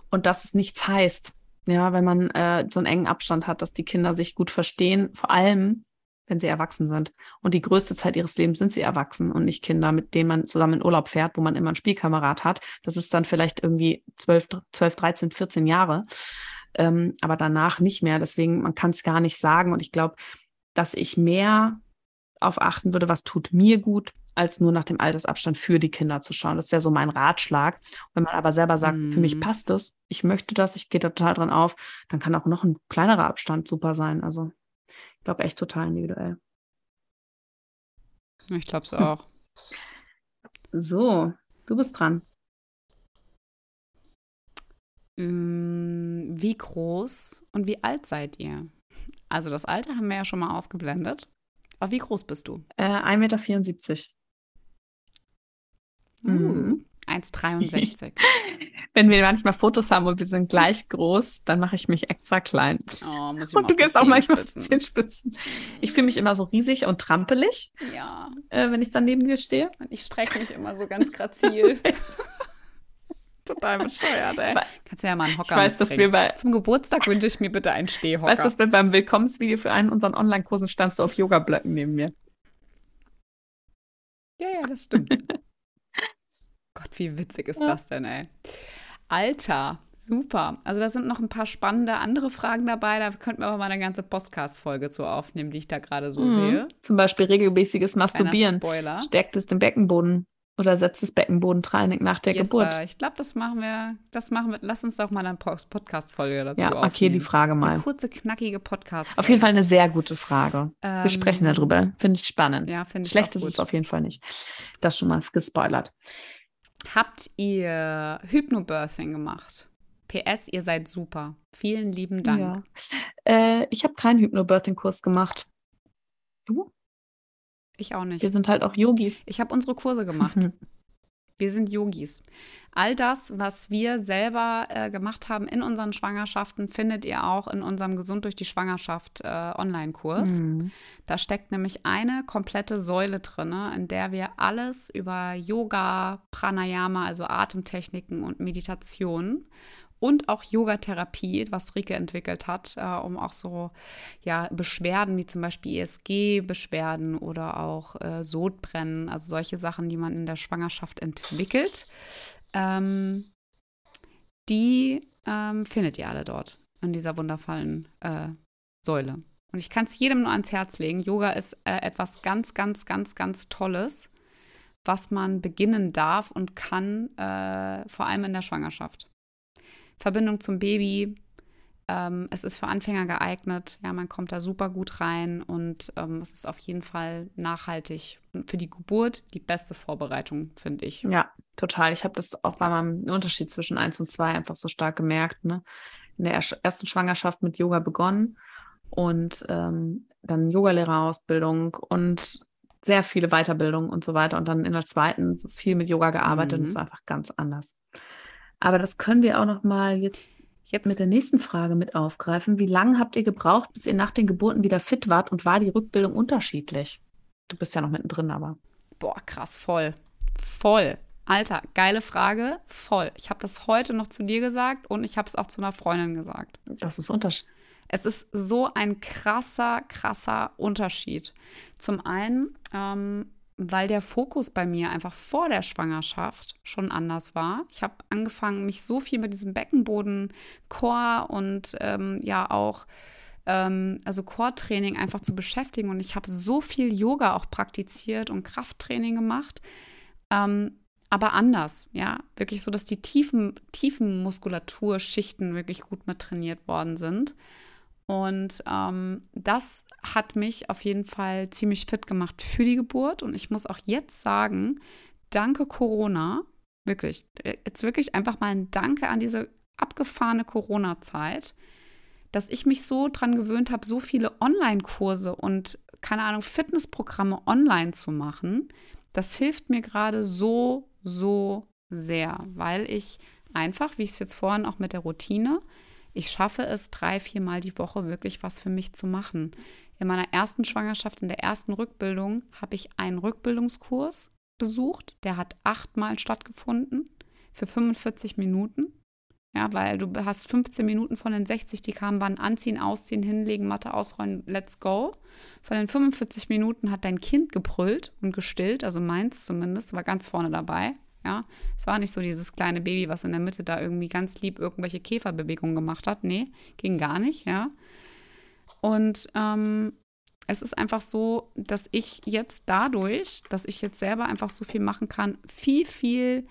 Und dass es nichts heißt, ja, wenn man äh, so einen engen Abstand hat, dass die Kinder sich gut verstehen, vor allem wenn sie erwachsen sind. Und die größte Zeit ihres Lebens sind sie erwachsen und nicht Kinder, mit denen man zusammen in Urlaub fährt, wo man immer einen Spielkamerad hat. Das ist dann vielleicht irgendwie 12, 12 13, 14 Jahre. Ähm, aber danach nicht mehr. Deswegen, man kann es gar nicht sagen. Und ich glaube, dass ich mehr auf achten würde, was tut mir gut, als nur nach dem Altersabstand für die Kinder zu schauen. Das wäre so mein Ratschlag. Wenn man aber selber sagt, mm. für mich mhm. passt es, ich möchte das, ich gehe da total dran auf, dann kann auch noch ein kleinerer Abstand super sein. Also glaube, echt total individuell. Ich glaube es auch. So, du bist dran. Mm, wie groß und wie alt seid ihr? Also das Alter haben wir ja schon mal ausgeblendet. Aber wie groß bist du? Äh, 1,74 Meter. Uh, mhm. 1,63. Wenn wir manchmal Fotos haben und wir sind gleich groß, dann mache ich mich extra klein. Oh, muss ich und du gehst auch manchmal auf Zehenspitzen. Ich fühle mich immer so riesig und trampelig, ja. äh, wenn ich dann neben dir stehe. Und ich strecke mich immer so ganz grazil. Total bescheuert, ey. Kannst du ja mal einen Hocker ich weiß, dass wir bei Zum Geburtstag wünsche ich mir bitte einen Stehhocker. Weißt du, dass wir beim Willkommensvideo für einen unserer Online-Kursen standst du auf Yoga-Blöcken neben mir? Ja, ja, das stimmt. Gott, wie witzig ist ja. das denn, ey? Alter, super. Also da sind noch ein paar spannende andere Fragen dabei. Da könnten wir aber mal eine ganze Podcast-Folge zu aufnehmen, die ich da gerade so mhm. sehe. Zum Beispiel regelmäßiges Masturbieren. Spoiler. Stärkt es den Beckenboden oder setzt das Beckenbodentraining nach der yes, Geburt? Ich glaube, das machen wir, das machen wir, lass uns doch mal eine Podcast-Folge dazu Ja, okay, aufnehmen. die Frage mal. Eine kurze, knackige Podcast. -Folge. Auf jeden Fall eine sehr gute Frage. Ähm, wir sprechen darüber. Finde ich spannend. Ja, finde ich Schlecht ist es auf jeden Fall nicht. Das schon mal gespoilert. Habt ihr Hypnobirthing gemacht? PS, ihr seid super. Vielen lieben Dank. Ja. Äh, ich habe keinen Hypnobirthing-Kurs gemacht. Du? Ich auch nicht. Wir sind halt auch Yogis. Ich habe unsere Kurse gemacht. Wir sind Yogis. All das, was wir selber äh, gemacht haben in unseren Schwangerschaften, findet ihr auch in unserem Gesund durch die Schwangerschaft äh, Online-Kurs. Mhm. Da steckt nämlich eine komplette Säule drin, in der wir alles über Yoga, Pranayama, also Atemtechniken und Meditation und auch Yogatherapie, was Rike entwickelt hat, äh, um auch so ja, Beschwerden wie zum Beispiel ESG-Beschwerden oder auch äh, Sodbrennen, also solche Sachen, die man in der Schwangerschaft entwickelt, ähm, die ähm, findet ihr alle dort in dieser wundervollen äh, Säule. Und ich kann es jedem nur ans Herz legen. Yoga ist äh, etwas ganz, ganz, ganz, ganz Tolles, was man beginnen darf und kann, äh, vor allem in der Schwangerschaft. Verbindung zum Baby. Ähm, es ist für Anfänger geeignet. Ja, man kommt da super gut rein und ähm, es ist auf jeden Fall nachhaltig. Und für die Geburt die beste Vorbereitung, finde ich. Ja, total. Ich habe das auch bei meinem Unterschied zwischen 1 und 2 einfach so stark gemerkt. Ne? In der ersten Schwangerschaft mit Yoga begonnen und ähm, dann Yogalehrerausbildung und sehr viele Weiterbildungen und so weiter. Und dann in der zweiten so viel mit Yoga gearbeitet. Mhm. Und es war einfach ganz anders. Aber das können wir auch noch mal jetzt, jetzt mit der nächsten Frage mit aufgreifen. Wie lange habt ihr gebraucht, bis ihr nach den Geburten wieder fit wart und war die Rückbildung unterschiedlich? Du bist ja noch mittendrin, aber. Boah, krass, voll. Voll. Alter, geile Frage, voll. Ich habe das heute noch zu dir gesagt und ich habe es auch zu einer Freundin gesagt. Das ist Unterschied. Es ist so ein krasser, krasser Unterschied. Zum einen, ähm, weil der Fokus bei mir einfach vor der Schwangerschaft schon anders war. Ich habe angefangen, mich so viel mit diesem Beckenboden, Core und ähm, ja auch ähm, also Core-Training einfach zu beschäftigen. Und ich habe so viel Yoga auch praktiziert und Krafttraining gemacht. Ähm, aber anders, ja, wirklich so, dass die tiefen, tiefen Muskulaturschichten wirklich gut mit trainiert worden sind. Und ähm, das hat mich auf jeden Fall ziemlich fit gemacht für die Geburt. Und ich muss auch jetzt sagen, danke Corona, wirklich, jetzt wirklich einfach mal ein Danke an diese abgefahrene Corona-Zeit, dass ich mich so dran gewöhnt habe, so viele Online-Kurse und keine Ahnung, Fitnessprogramme online zu machen. Das hilft mir gerade so, so sehr, weil ich einfach, wie ich es jetzt vorhin auch mit der Routine, ich schaffe es drei, viermal die Woche wirklich was für mich zu machen. In meiner ersten Schwangerschaft, in der ersten Rückbildung, habe ich einen Rückbildungskurs besucht. Der hat achtmal stattgefunden für 45 Minuten. Ja, weil du hast 15 Minuten von den 60, die kamen, waren anziehen, ausziehen, hinlegen, Matte ausräumen, let's go. Von den 45 Minuten hat dein Kind gebrüllt und gestillt, also meins zumindest, war ganz vorne dabei. Ja, es war nicht so dieses kleine Baby, was in der Mitte da irgendwie ganz lieb irgendwelche Käferbewegungen gemacht hat. Nee, ging gar nicht, ja. Und ähm, es ist einfach so, dass ich jetzt dadurch, dass ich jetzt selber einfach so viel machen kann, viel, viel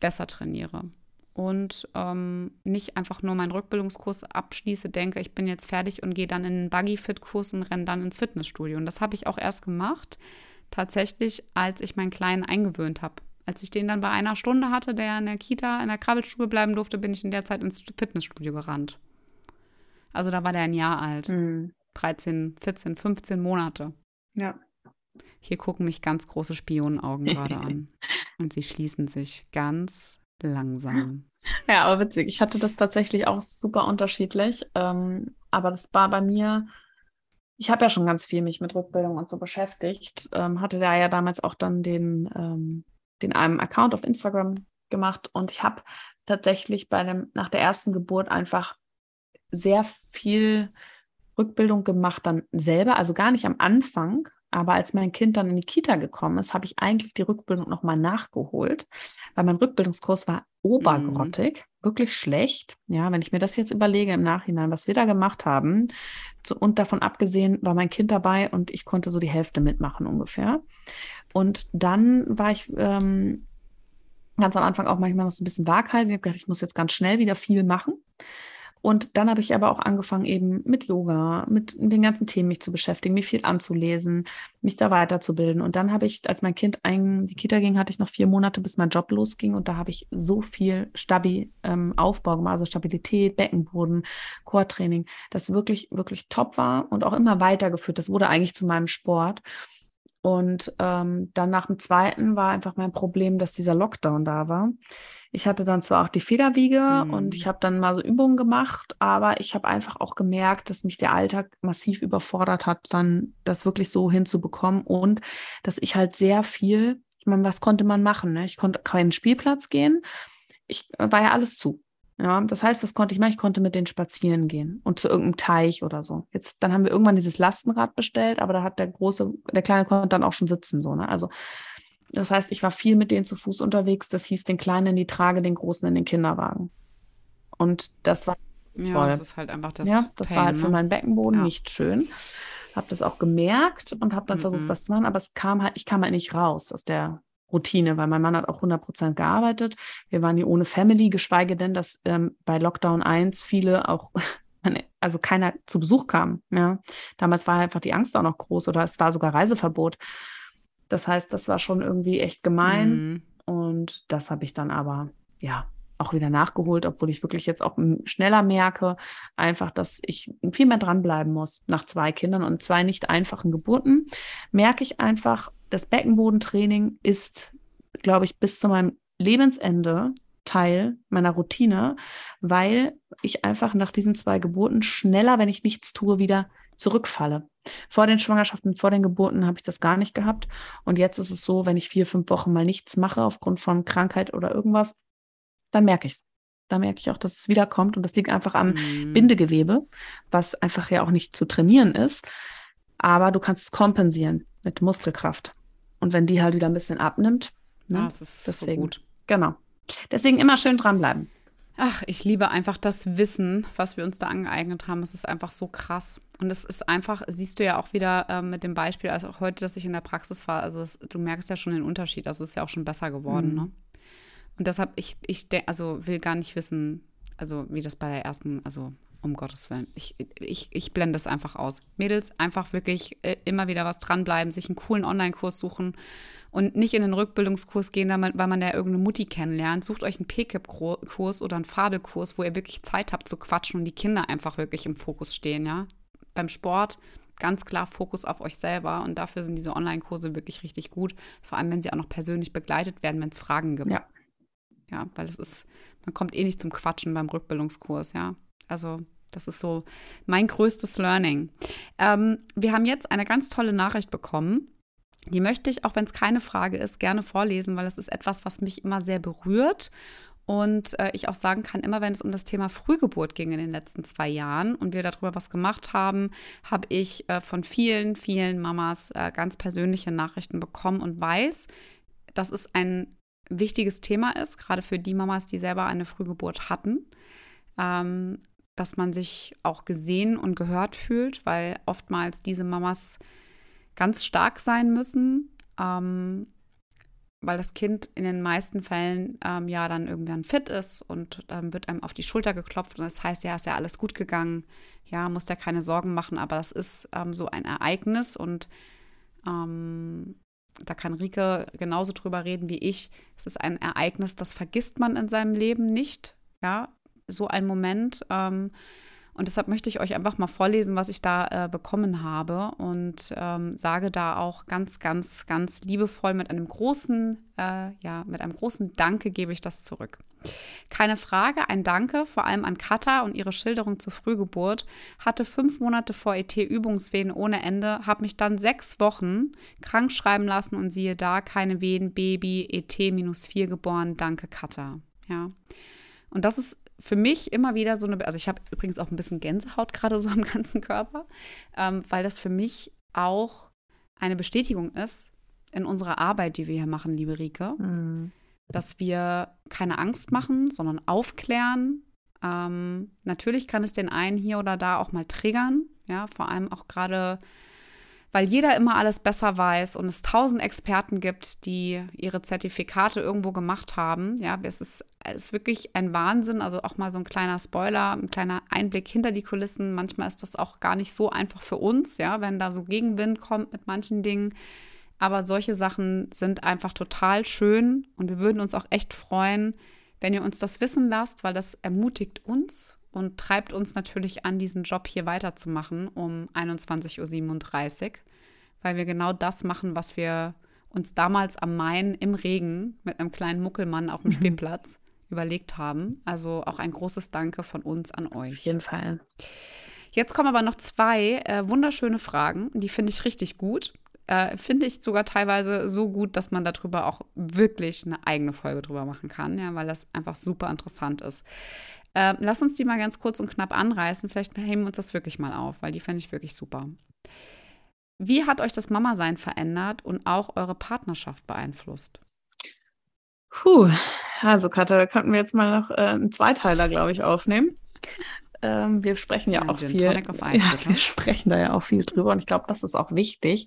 besser trainiere. Und ähm, nicht einfach nur meinen Rückbildungskurs abschließe, denke, ich bin jetzt fertig und gehe dann in den Buggy-Fit-Kurs und renne dann ins Fitnessstudio. Und das habe ich auch erst gemacht, tatsächlich, als ich meinen Kleinen eingewöhnt habe. Als ich den dann bei einer Stunde hatte, der in der Kita, in der Krabbelstube bleiben durfte, bin ich in der Zeit ins Fitnessstudio gerannt. Also da war der ein Jahr alt. Mhm. 13, 14, 15 Monate. Ja. Hier gucken mich ganz große Spionenaugen gerade an. Und sie schließen sich ganz langsam. Ja, aber witzig. Ich hatte das tatsächlich auch super unterschiedlich. Ähm, aber das war bei mir, ich habe ja schon ganz viel mich mit Rückbildung und so beschäftigt. Ähm, hatte da ja damals auch dann den ähm, den einem Account auf Instagram gemacht und ich habe tatsächlich bei dem, nach der ersten Geburt einfach sehr viel Rückbildung gemacht dann selber, also gar nicht am Anfang, aber als mein Kind dann in die Kita gekommen ist, habe ich eigentlich die Rückbildung nochmal nachgeholt, weil mein Rückbildungskurs war obergrottig, mhm. Wirklich schlecht. Ja, wenn ich mir das jetzt überlege im Nachhinein, was wir da gemacht haben, zu, und davon abgesehen war mein Kind dabei und ich konnte so die Hälfte mitmachen ungefähr. Und dann war ich ähm, ganz am Anfang auch manchmal noch so ein bisschen waghalsig. Ich habe gedacht, ich muss jetzt ganz schnell wieder viel machen. Und dann habe ich aber auch angefangen, eben mit Yoga, mit den ganzen Themen mich zu beschäftigen, mich viel anzulesen, mich da weiterzubilden. Und dann habe ich, als mein Kind in die Kita ging, hatte ich noch vier Monate, bis mein Job losging. Und da habe ich so viel Stabi-Aufbau ähm, gemacht, also Stabilität, Beckenboden, Core-Training, das wirklich, wirklich top war und auch immer weitergeführt. Das wurde eigentlich zu meinem Sport. Und ähm, dann nach dem zweiten war einfach mein Problem, dass dieser Lockdown da war. Ich hatte dann zwar auch die Federwiege mhm. und ich habe dann mal so Übungen gemacht, aber ich habe einfach auch gemerkt, dass mich der Alltag massiv überfordert hat, dann das wirklich so hinzubekommen und dass ich halt sehr viel, ich meine, was konnte man machen? Ne? Ich konnte keinen Spielplatz gehen. Ich äh, war ja alles zu. Ja, das heißt, was konnte ich machen? Ich konnte mit denen spazieren gehen und zu irgendeinem Teich oder so. Jetzt, dann haben wir irgendwann dieses Lastenrad bestellt, aber da hat der große, der kleine konnte dann auch schon sitzen, so, ne? Also, das heißt, ich war viel mit denen zu Fuß unterwegs. Das hieß, den Kleinen in die Trage, den Großen in den Kinderwagen. Und das war ja, voll. das ist halt einfach das. Ja, das Pain, war halt für ne? meinen Beckenboden ja. nicht schön. Habe das auch gemerkt und habe dann mhm. versucht, was zu machen, aber es kam halt, ich kam halt nicht raus aus der Routine, weil mein Mann hat auch 100 Prozent gearbeitet. Wir waren hier ohne Family, geschweige denn, dass ähm, bei Lockdown 1 viele auch, also keiner zu Besuch kam. Ja. Damals war einfach die Angst auch noch groß oder es war sogar Reiseverbot. Das heißt, das war schon irgendwie echt gemein. Mhm. Und das habe ich dann aber, ja, auch wieder nachgeholt, obwohl ich wirklich jetzt auch schneller merke, einfach, dass ich viel mehr dranbleiben muss nach zwei Kindern und zwei nicht einfachen Geburten, merke ich einfach, das Beckenbodentraining ist, glaube ich, bis zu meinem Lebensende Teil meiner Routine, weil ich einfach nach diesen zwei Geburten schneller, wenn ich nichts tue, wieder zurückfalle. Vor den Schwangerschaften, vor den Geburten habe ich das gar nicht gehabt. Und jetzt ist es so, wenn ich vier, fünf Wochen mal nichts mache aufgrund von Krankheit oder irgendwas, dann merke ich es. Da merke ich auch, dass es wiederkommt. Und das liegt einfach am mhm. Bindegewebe, was einfach ja auch nicht zu trainieren ist. Aber du kannst es kompensieren mit Muskelkraft. Und wenn die halt wieder ein bisschen abnimmt, ne? Ah, das ist deswegen, so gut. Genau. Deswegen immer schön dranbleiben. Ach, ich liebe einfach das Wissen, was wir uns da angeeignet haben. Es ist einfach so krass. Und es ist einfach, siehst du ja auch wieder äh, mit dem Beispiel, also auch heute, dass ich in der Praxis war, also es, du merkst ja schon den Unterschied. Also es ist ja auch schon besser geworden, mhm. ne? Und deshalb, ich, ich also will gar nicht wissen, also wie das bei der ersten, also um Gottes Willen. Ich, ich, ich blende es einfach aus. Mädels, einfach wirklich äh, immer wieder was dranbleiben, sich einen coolen Online-Kurs suchen und nicht in den Rückbildungskurs gehen, weil man ja irgendeine Mutti kennenlernt. Sucht euch einen PKIP-Kurs oder einen Fabelkurs, wo ihr wirklich Zeit habt zu quatschen und die Kinder einfach wirklich im Fokus stehen, ja. Beim Sport ganz klar Fokus auf euch selber und dafür sind diese Online-Kurse wirklich richtig gut. Vor allem, wenn sie auch noch persönlich begleitet werden, wenn es Fragen gibt. Ja. Ja, weil es ist, man kommt eh nicht zum Quatschen beim Rückbildungskurs, ja. Also das ist so mein größtes Learning. Ähm, wir haben jetzt eine ganz tolle Nachricht bekommen. Die möchte ich, auch wenn es keine Frage ist, gerne vorlesen, weil es ist etwas, was mich immer sehr berührt. Und äh, ich auch sagen kann, immer wenn es um das Thema Frühgeburt ging in den letzten zwei Jahren und wir darüber was gemacht haben, habe ich äh, von vielen, vielen Mamas äh, ganz persönliche Nachrichten bekommen und weiß, dass es ein wichtiges Thema ist, gerade für die Mamas, die selber eine Frühgeburt hatten. Ähm, dass man sich auch gesehen und gehört fühlt, weil oftmals diese Mamas ganz stark sein müssen, ähm, weil das Kind in den meisten Fällen ähm, ja dann irgendwann fit ist und dann wird einem auf die Schulter geklopft und das heißt, ja, ist ja alles gut gegangen, ja, muss ja keine Sorgen machen, aber das ist ähm, so ein Ereignis und ähm, da kann Rike genauso drüber reden wie ich. Es ist ein Ereignis, das vergisst man in seinem Leben nicht, ja, so ein Moment. Ähm, und deshalb möchte ich euch einfach mal vorlesen, was ich da äh, bekommen habe und ähm, sage da auch ganz, ganz, ganz liebevoll mit einem großen, äh, ja, mit einem großen Danke gebe ich das zurück. Keine Frage, ein Danke, vor allem an Katha und ihre Schilderung zur Frühgeburt. Hatte fünf Monate vor ET Übungswehen ohne Ende, habe mich dann sechs Wochen krank schreiben lassen und siehe da, keine Wehen, Baby, ET minus vier geboren. Danke, Katha. Ja. Und das ist für mich immer wieder so eine, also ich habe übrigens auch ein bisschen Gänsehaut gerade so am ganzen Körper, ähm, weil das für mich auch eine Bestätigung ist in unserer Arbeit, die wir hier machen, liebe Rike, mhm. dass wir keine Angst machen, sondern aufklären. Ähm, natürlich kann es den einen hier oder da auch mal triggern, ja, vor allem auch gerade weil jeder immer alles besser weiß und es tausend Experten gibt, die ihre Zertifikate irgendwo gemacht haben. Ja, es ist, es ist wirklich ein Wahnsinn. Also auch mal so ein kleiner Spoiler, ein kleiner Einblick hinter die Kulissen. Manchmal ist das auch gar nicht so einfach für uns, ja, wenn da so Gegenwind kommt mit manchen Dingen. Aber solche Sachen sind einfach total schön und wir würden uns auch echt freuen, wenn ihr uns das wissen lasst, weil das ermutigt uns und treibt uns natürlich an, diesen Job hier weiterzumachen um 21.37 Uhr, weil wir genau das machen, was wir uns damals am Main im Regen mit einem kleinen Muckelmann auf dem mhm. Spielplatz überlegt haben. Also auch ein großes Danke von uns an euch. Auf jeden Fall. Jetzt kommen aber noch zwei äh, wunderschöne Fragen, die finde ich richtig gut. Äh, finde ich sogar teilweise so gut, dass man darüber auch wirklich eine eigene Folge drüber machen kann, ja, weil das einfach super interessant ist. Äh, lass uns die mal ganz kurz und knapp anreißen. Vielleicht hängen wir uns das wirklich mal auf, weil die fände ich wirklich super. Wie hat euch das Mama-Sein verändert und auch eure Partnerschaft beeinflusst? Puh, also Katha, könnten wir jetzt mal noch äh, einen Zweiteiler, glaube ich, aufnehmen. Ähm, wir sprechen ja, ja auch Gin viel. Ice, ja, wir sprechen da ja auch viel drüber und ich glaube, das ist auch wichtig.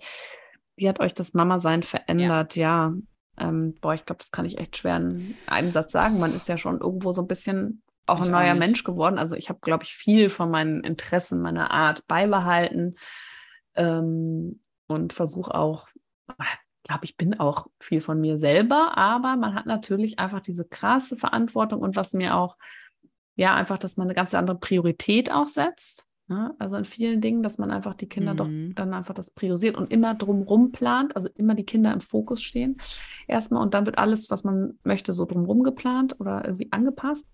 Wie hat euch das Mama-Sein verändert? Ja, ja ähm, boah, ich glaube, das kann ich echt schwer in einem Satz sagen. Man ist ja schon irgendwo so ein bisschen auch ich ein neuer auch Mensch geworden. Also ich habe, glaube ich, viel von meinen Interessen, meiner Art beibehalten ähm, und versuche auch, glaube ich, bin auch viel von mir selber, aber man hat natürlich einfach diese krasse Verantwortung und was mir auch, ja, einfach, dass man eine ganz andere Priorität auch setzt. Ne? Also in vielen Dingen, dass man einfach die Kinder mhm. doch dann einfach das priorisiert und immer drumrum plant, also immer die Kinder im Fokus stehen. Erstmal und dann wird alles, was man möchte, so drumrum geplant oder irgendwie angepasst.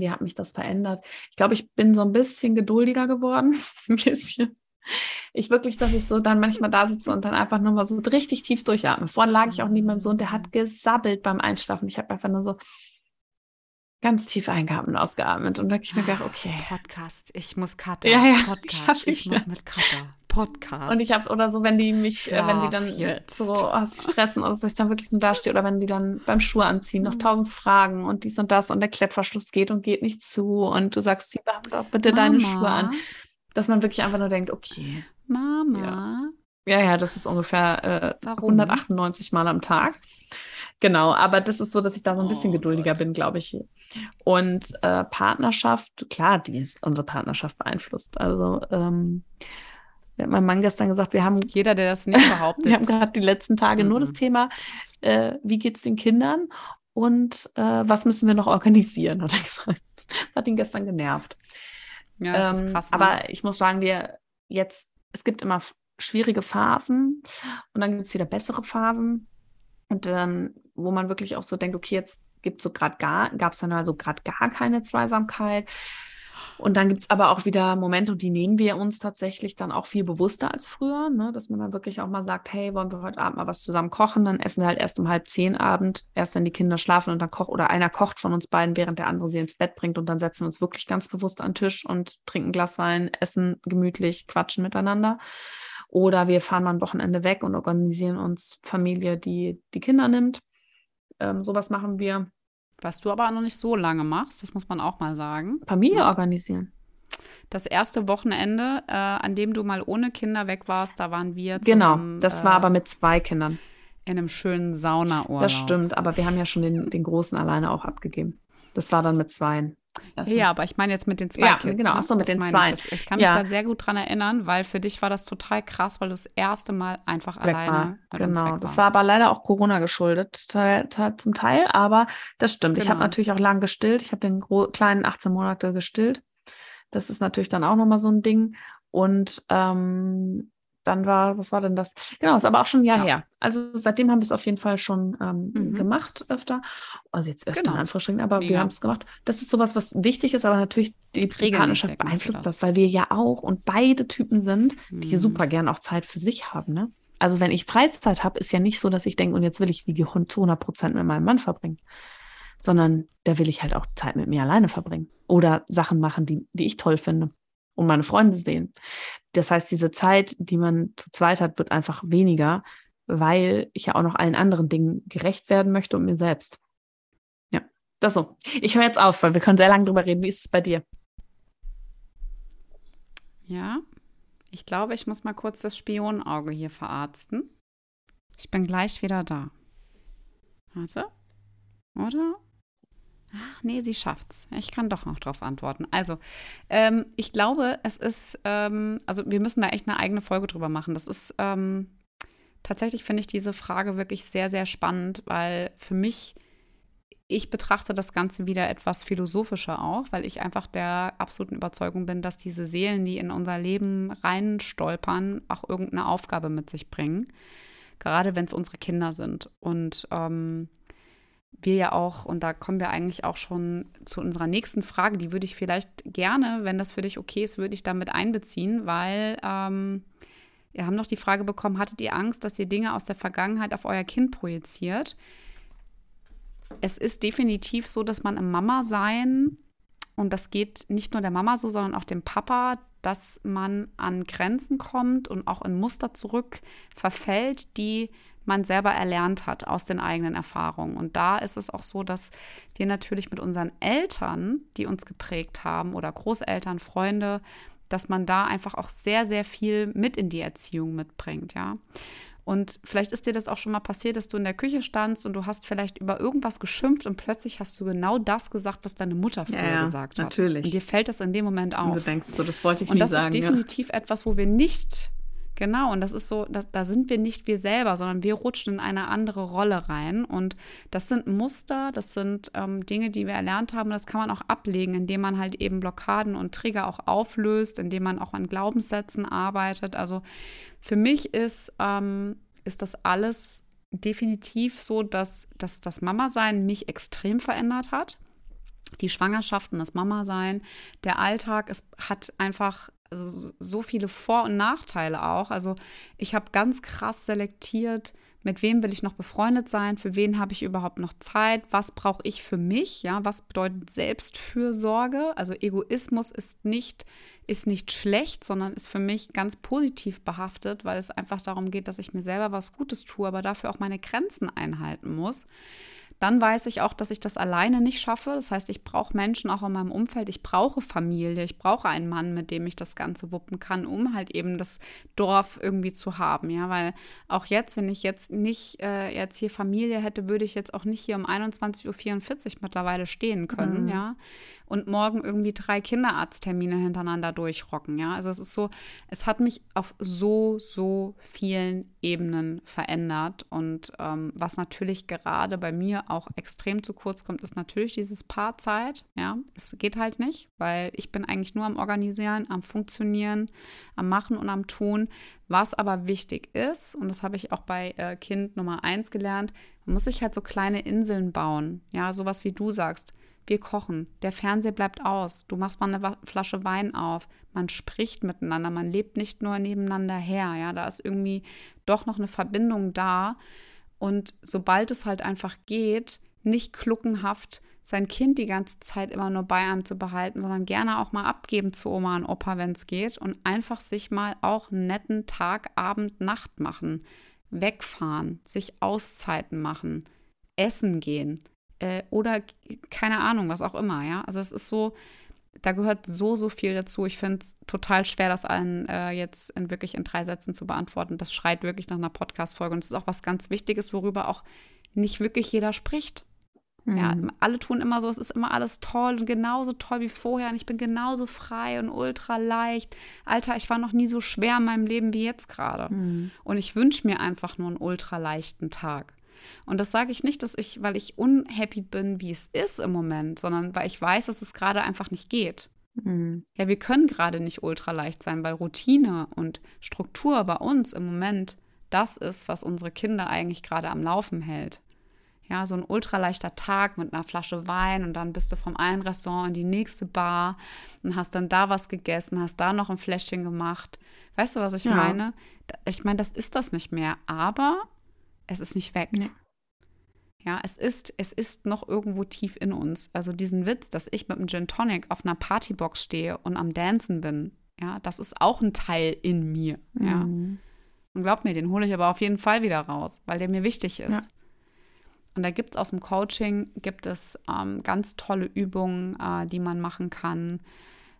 Wie hat mich das verändert? Ich glaube, ich bin so ein bisschen geduldiger geworden. ein bisschen. Ich wirklich, dass ich so dann manchmal da sitze und dann einfach nur mal so richtig tief durchatme. Vorhin lag ich auch neben meinem Sohn, der hat gesabbelt beim Einschlafen. Ich habe einfach nur so ganz tief eingeatmet und ausgeatmet. Und da habe ich mir gedacht, okay. Podcast, ich muss Cutter. Ja, ja, Podcast, ich, ich muss mit Cutter. Podcast. Und ich habe, oder so, wenn die mich, äh, wenn die dann jetzt. so oh, stressen oder so, ich dann wirklich nur dastehe, oder wenn die dann beim Schuh anziehen, noch tausend Fragen und dies und das und der Klettverschluss geht und geht nicht zu und du sagst, zieh doch bitte Mama. deine Schuhe an. Dass man wirklich einfach nur denkt, okay. Mama. Ja, ja, das ist ungefähr äh, Warum? 198 Mal am Tag. Genau, aber das ist so, dass ich da so ein bisschen Oh geduldiger Gott. bin, glaube ich. Und äh, Partnerschaft, klar, die ist unsere Partnerschaft beeinflusst. Also, ähm, mir hat mein Mann gestern gesagt, wir haben Jeder, der das nicht behauptet. wir haben gerade die letzten Tage nur das Mhm. Thema, äh, wie geht's den Kindern und äh, was müssen wir noch organisieren, hat er gesagt. Das hat ihn gestern genervt. ja, das Ähm, ist krass. Ne? Aber ich muss sagen, wir jetzt, es gibt immer schwierige Phasen und dann gibt es wieder bessere Phasen. Und ähm, wo man wirklich auch so denkt, okay, jetzt gibt es so gerade gar, gab es dann also gerade gar keine Zweisamkeit. Und dann gibt es aber auch wieder Momente, und die nehmen wir uns tatsächlich dann auch viel bewusster als früher, ne? dass man dann wirklich auch mal sagt, hey, wollen wir heute Abend mal was zusammen kochen? Dann essen wir halt erst um halb zehn Abend, erst wenn die Kinder schlafen und dann kocht oder einer kocht von uns beiden, während der andere sie ins Bett bringt und dann setzen wir uns wirklich ganz bewusst an den Tisch und trinken ein Glas Wein, essen gemütlich, quatschen miteinander. Oder wir fahren mal ein Wochenende weg und organisieren uns Familie, die die Kinder nimmt. Ähm, sowas machen wir. Was du aber noch nicht so lange machst, das muss man auch mal sagen. Familie organisieren. Das erste Wochenende, äh, an dem du mal ohne Kinder weg warst, da waren wir Genau, zusammen das äh, war aber mit zwei Kindern. in einem schönen Saunaurlaub. Das stimmt, aber wir haben ja schon den, den Großen alleine auch abgegeben. Das war dann mit zweien. Das Ja, aber ich meine jetzt mit den zwei Ja, Kids. genau, ne? so, mit Das den Zweien. Ich, ich kann mich Ja. da sehr gut dran erinnern, weil für dich war das total krass, weil du das erste Mal einfach weg alleine war. Genau, das war aber leider auch Corona geschuldet, zum Teil, aber das stimmt. Ich habe Genau. natürlich auch lang gestillt. Ich habe den kleinen 18 Monate gestillt. Das ist natürlich dann auch nochmal so ein Ding. Und ähm, dann war, was war denn das? Genau, ist aber auch schon ein Jahr Ja. her. Also seitdem haben wir es auf jeden Fall schon ähm, Mhm. gemacht öfter. Also jetzt öfter Genau. in Anführungsstrichen, aber wir Mega. haben es gemacht. Das ist sowas, was wichtig ist, aber natürlich die, Partnerschaft beeinflusst das. das, weil wir ja auch und beide Typen sind, die Mhm. super gern auch Zeit für sich haben. Ne? Also wenn ich Freizeit habe, ist ja nicht so, dass ich denke, und jetzt will ich wie Hund zu 100 Prozent mit meinem Mann verbringen, sondern da will ich halt auch Zeit mit mir alleine verbringen oder Sachen machen, die, die ich toll finde und meine Freunde sehen. Das heißt, diese Zeit, die man zu zweit hat, wird einfach weniger, weil ich ja auch noch allen anderen Dingen gerecht werden möchte und mir selbst. Ja, das so. Ich höre jetzt auf, weil wir können sehr lange drüber reden. Wie ist es bei dir? Ja, ich glaube, ich muss mal kurz das Spionauge hier verarzten. Ich bin gleich wieder da. Warte. Oder? Ach, nee, sie schafft's. Ich kann doch noch drauf antworten. Also, ähm, ich glaube, es ist, ähm, also wir müssen da echt eine eigene Folge drüber machen. Das ist, ähm, tatsächlich finde ich diese Frage wirklich sehr, sehr spannend, weil für mich, ich betrachte das Ganze wieder etwas philosophischer auch, weil ich einfach der absoluten Überzeugung bin, dass diese Seelen, die in unser Leben reinstolpern, auch irgendeine Aufgabe mit sich bringen. Gerade wenn es unsere Kinder sind. Und ähm, wir ja auch, und da kommen wir eigentlich auch schon zu unserer nächsten Frage, die würde ich vielleicht gerne, wenn das für dich okay ist, würde ich damit einbeziehen, weil ähm, wir haben noch die Frage bekommen, hattet ihr Angst, dass ihr Dinge aus der Vergangenheit auf euer Kind projiziert? Es ist definitiv so, dass man im Mama-Sein, und das geht nicht nur der Mama so, sondern auch dem Papa, dass man an Grenzen kommt und auch in Muster zurück verfällt, die man selber erlernt hat aus den eigenen Erfahrungen. Und da ist es auch so, dass wir natürlich mit unseren Eltern, die uns geprägt haben, oder Großeltern, Freunde, dass man da einfach auch sehr, sehr viel mit in die Erziehung mitbringt, ja. Und vielleicht ist dir das auch schon mal passiert, dass du in der Küche standst und du hast vielleicht über irgendwas geschimpft und plötzlich hast du genau das gesagt, was deine Mutter früher Ja, ja, gesagt hat. natürlich. Und dir fällt das in dem Moment Und du auf. denkst so, das wollte ich Und nie das sagen. ist definitiv etwas, wo wir nicht, genau, und das ist so, das, da sind wir nicht wir selber, sondern wir rutschen in eine andere Rolle rein. Und das sind Muster, das sind ähm, Dinge, die wir erlernt haben. Das kann man auch ablegen, indem man halt eben Blockaden und Trigger auch auflöst, indem man auch an Glaubenssätzen arbeitet. Also für mich ist, ähm, ist das alles definitiv so, dass, dass das Mama-Sein mich extrem verändert hat. die Schwangerschaft und das Mama-Sein, der Alltag, es hat einfach also so viele Vor- und Nachteile auch. Also ich habe ganz krass selektiert, mit wem will ich noch befreundet sein, für wen habe ich überhaupt noch Zeit, was brauche ich für mich, ja, was bedeutet Selbstfürsorge? Also Egoismus ist nicht, ist nicht schlecht, sondern ist für mich ganz positiv behaftet, weil es einfach darum geht, dass ich mir selber was Gutes tue, aber dafür auch meine Grenzen einhalten muss. Dann weiß ich auch, dass ich das alleine nicht schaffe. Das heißt, ich brauche Menschen auch in meinem Umfeld. Ich brauche Familie. Ich brauche einen Mann, mit dem ich das Ganze wuppen kann, um halt eben das Dorf irgendwie zu haben. Ja, weil auch jetzt, wenn ich jetzt nicht äh, jetzt hier Familie hätte, würde ich jetzt auch nicht hier um 21.44 Uhr mittlerweile stehen können. Mhm. Ja, und morgen irgendwie drei Kinderarzttermine hintereinander durchrocken. Ja, also es ist so, es hat mich auf so, so vielen Ebenen verändert. Und ähm, was natürlich gerade bei mir auch extrem zu kurz kommt, ist natürlich dieses Paarzeit. Ja, es geht halt nicht, weil ich bin eigentlich nur am Organisieren, am Funktionieren, am Machen und am Tun. Was aber wichtig ist, und das habe ich auch bei äh, Kind Nummer eins gelernt, man muss sich halt so kleine Inseln bauen. Ja, sowas wie du sagst wir kochen. Der Fernseher bleibt aus. Du machst mal eine Flasche Wein auf. Man spricht miteinander. Man lebt nicht nur nebeneinander her. Ja, da ist irgendwie doch noch eine Verbindung da. Und sobald es halt einfach geht, nicht kluckenhaft sein Kind die ganze Zeit immer nur bei einem zu behalten, sondern gerne auch mal abgeben zu Oma und Opa, wenn es geht. Und einfach sich mal auch einen netten Tag, Abend, Nacht machen. Wegfahren, sich Auszeiten machen, essen gehen äh, oder keine Ahnung, was auch immer, ja. Also es ist so, da gehört so, so viel dazu. Ich finde es total schwer, das allen äh, jetzt in wirklich in drei Sätzen zu beantworten. Das schreit wirklich nach einer Podcast-Folge. Und es ist auch was ganz Wichtiges, worüber auch nicht wirklich jeder spricht. Mhm. Ja, alle tun immer so, es ist immer alles toll und genauso toll wie vorher und ich bin genauso frei und ultra leicht. Alter, ich war noch nie so schwer in meinem Leben wie jetzt gerade. Mhm. Und ich wünsche mir einfach nur einen ultra leichten Tag. Und das sage ich nicht, dass ich, weil ich unhappy bin, wie es ist im Moment, sondern weil ich weiß, dass es gerade einfach nicht geht. Mhm. Ja, wir können gerade nicht ultra leicht sein, weil Routine und Struktur bei uns im Moment das ist, was unsere Kinder eigentlich gerade am Laufen hält. Ja, so ein ultraleichter Tag mit einer Flasche Wein und dann bist du vom einen Restaurant in die nächste Bar und hast dann da was gegessen, hast da noch ein Fläschchen gemacht. Weißt du, was ich ja. meine? Ich meine, das ist das nicht mehr, aber es ist nicht weg. Nee. Ja, es ist, es ist noch irgendwo tief in uns. Also diesen Witz, dass ich mit einem Gin Tonic auf einer Partybox stehe und am Dancen bin, ja, das ist auch ein Teil in mir. Ja. Mhm. Und glaub mir, den hole ich aber auf jeden Fall wieder raus, weil der mir wichtig ist. Ja. Und da gibt es aus dem Coaching, gibt es ähm, ganz tolle Übungen, äh, die man machen kann.